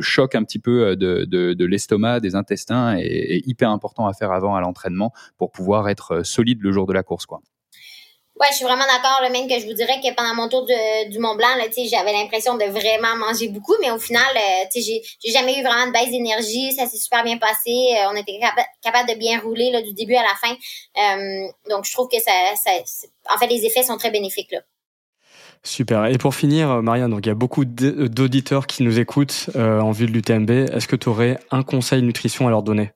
S2: choc un petit peu euh, de, de, l'estomac, des intestins est, hyper important à faire avant à l'entraînement pour pouvoir être euh, solide le jour de la course.
S7: Ouais, je suis vraiment d'accord. Le même que je vous dirais que pendant mon tour du Mont Blanc, j'avais l'impression de vraiment manger beaucoup, mais au final, euh, j'ai, j'ai jamais eu vraiment de baisse d'énergie. Ça s'est super bien passé. on était capable de bien rouler là, du début à la fin. donc, je trouve que ça, ça, en fait, les effets sont très bénéfiques là.
S3: Super. Et pour finir, euh, Marianne, donc il y a beaucoup d'auditeurs qui nous écoutent euh, en vue de l'UTMB. Est-ce que tu aurais un conseil nutrition à leur donner?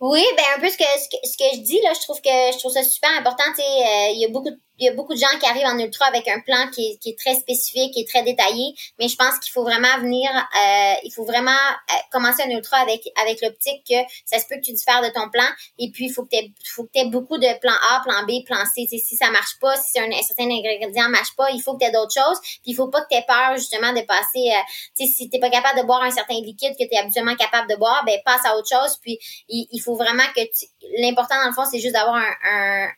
S7: Oui, ben un peu ce que, ce que, je dis là, je trouve que je trouve ça super important. Euh, il y a beaucoup de il y a beaucoup de gens qui arrivent en ultra avec un plan qui est, qui est très spécifique et très détaillé, mais je pense qu'il faut vraiment venir, euh, il faut vraiment euh, commencer un ultra avec avec l'optique que ça se peut que tu diffères de ton plan, et puis il faut que tu faut que aies beaucoup de plan A, plan B, plan C. si ça marche pas, si un, un certain ingrédient marche pas, il faut que tu aies d'autres choses, puis il faut pas que tu aies peur justement de passer, euh, si tu pas capable de boire un certain liquide que tu es habituellement capable de boire, ben passe à autre chose, puis il, il faut vraiment que l'important dans le fond, c'est juste d'avoir un, un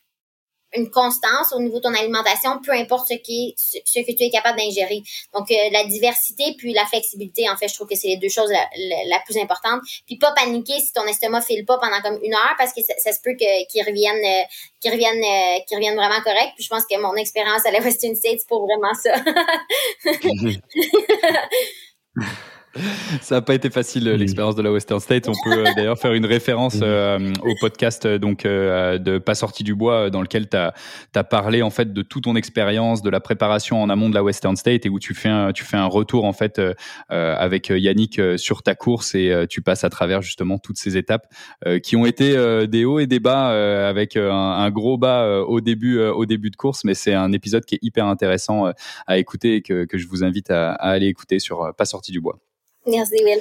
S7: une constance au niveau de ton alimentation, peu importe ce qui ce que tu es capable d'ingérer. Donc euh, la diversité puis la flexibilité, en fait, je trouve que c'est les deux choses la, la, plus importantes. Puis pas paniquer si ton estomac file pas pendant comme une heure parce que ça, se peut que qu'il revienne euh, qu'il revienne euh, qu'il revienne vraiment correct. Puis je pense que mon expérience à la Western States pour vraiment ça.
S2: Ça n'a pas été facile l'expérience de la Western State. On peut euh, d'ailleurs faire une référence euh, au podcast euh, donc de Pas sorti du bois dans lequel tu as, as, parlé en fait de toute ton expérience de la préparation en amont de la Western State et où tu fais un, tu fais un retour en fait avec Yannick sur ta course et tu passes à travers justement toutes ces étapes qui ont été des hauts et des bas avec un, un, gros bas au début au début de course mais c'est un épisode qui est hyper intéressant à écouter et que, que je vous invite à, à aller écouter sur Pas sorti du bois.
S7: Merci Will.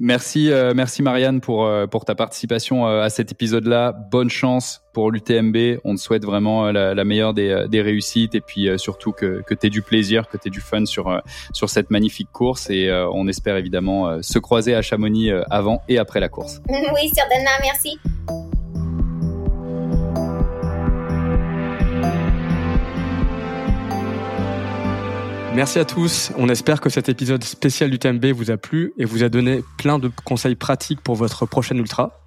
S2: Merci, euh, merci Marianne pour euh, pour ta participation euh, à cet épisode-là. Bonne chance pour l'UTMB. On te souhaite vraiment la, la meilleure des, des, réussites et puis surtout que que t'aies du plaisir, que t'aies du fun sur sur cette magnifique course et on espère évidemment se croiser à Chamonix avant et après la course.
S7: oui, certainement. Merci.
S3: Merci à tous. On espère que cet épisode spécial du TMB vous a plu et vous a donné plein de conseils pratiques pour votre prochaine ultra.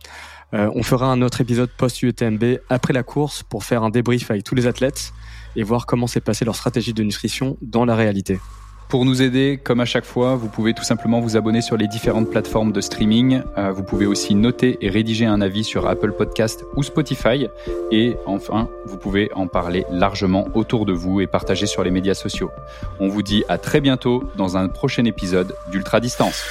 S3: Euh, on fera un autre épisode post-UTMB après la course pour faire un débrief avec tous les athlètes et voir comment s'est passée leur stratégie de nutrition dans la réalité.
S2: Pour nous aider, comme à chaque fois, vous pouvez tout simplement vous abonner sur les différentes plateformes de streaming. Euh, vous pouvez aussi noter et rédiger un avis sur Apple Podcast ou Spotify. Et enfin, vous pouvez en parler largement autour de vous et partager sur les médias sociaux. On vous dit à très bientôt dans un prochain épisode d'Ultra Distance.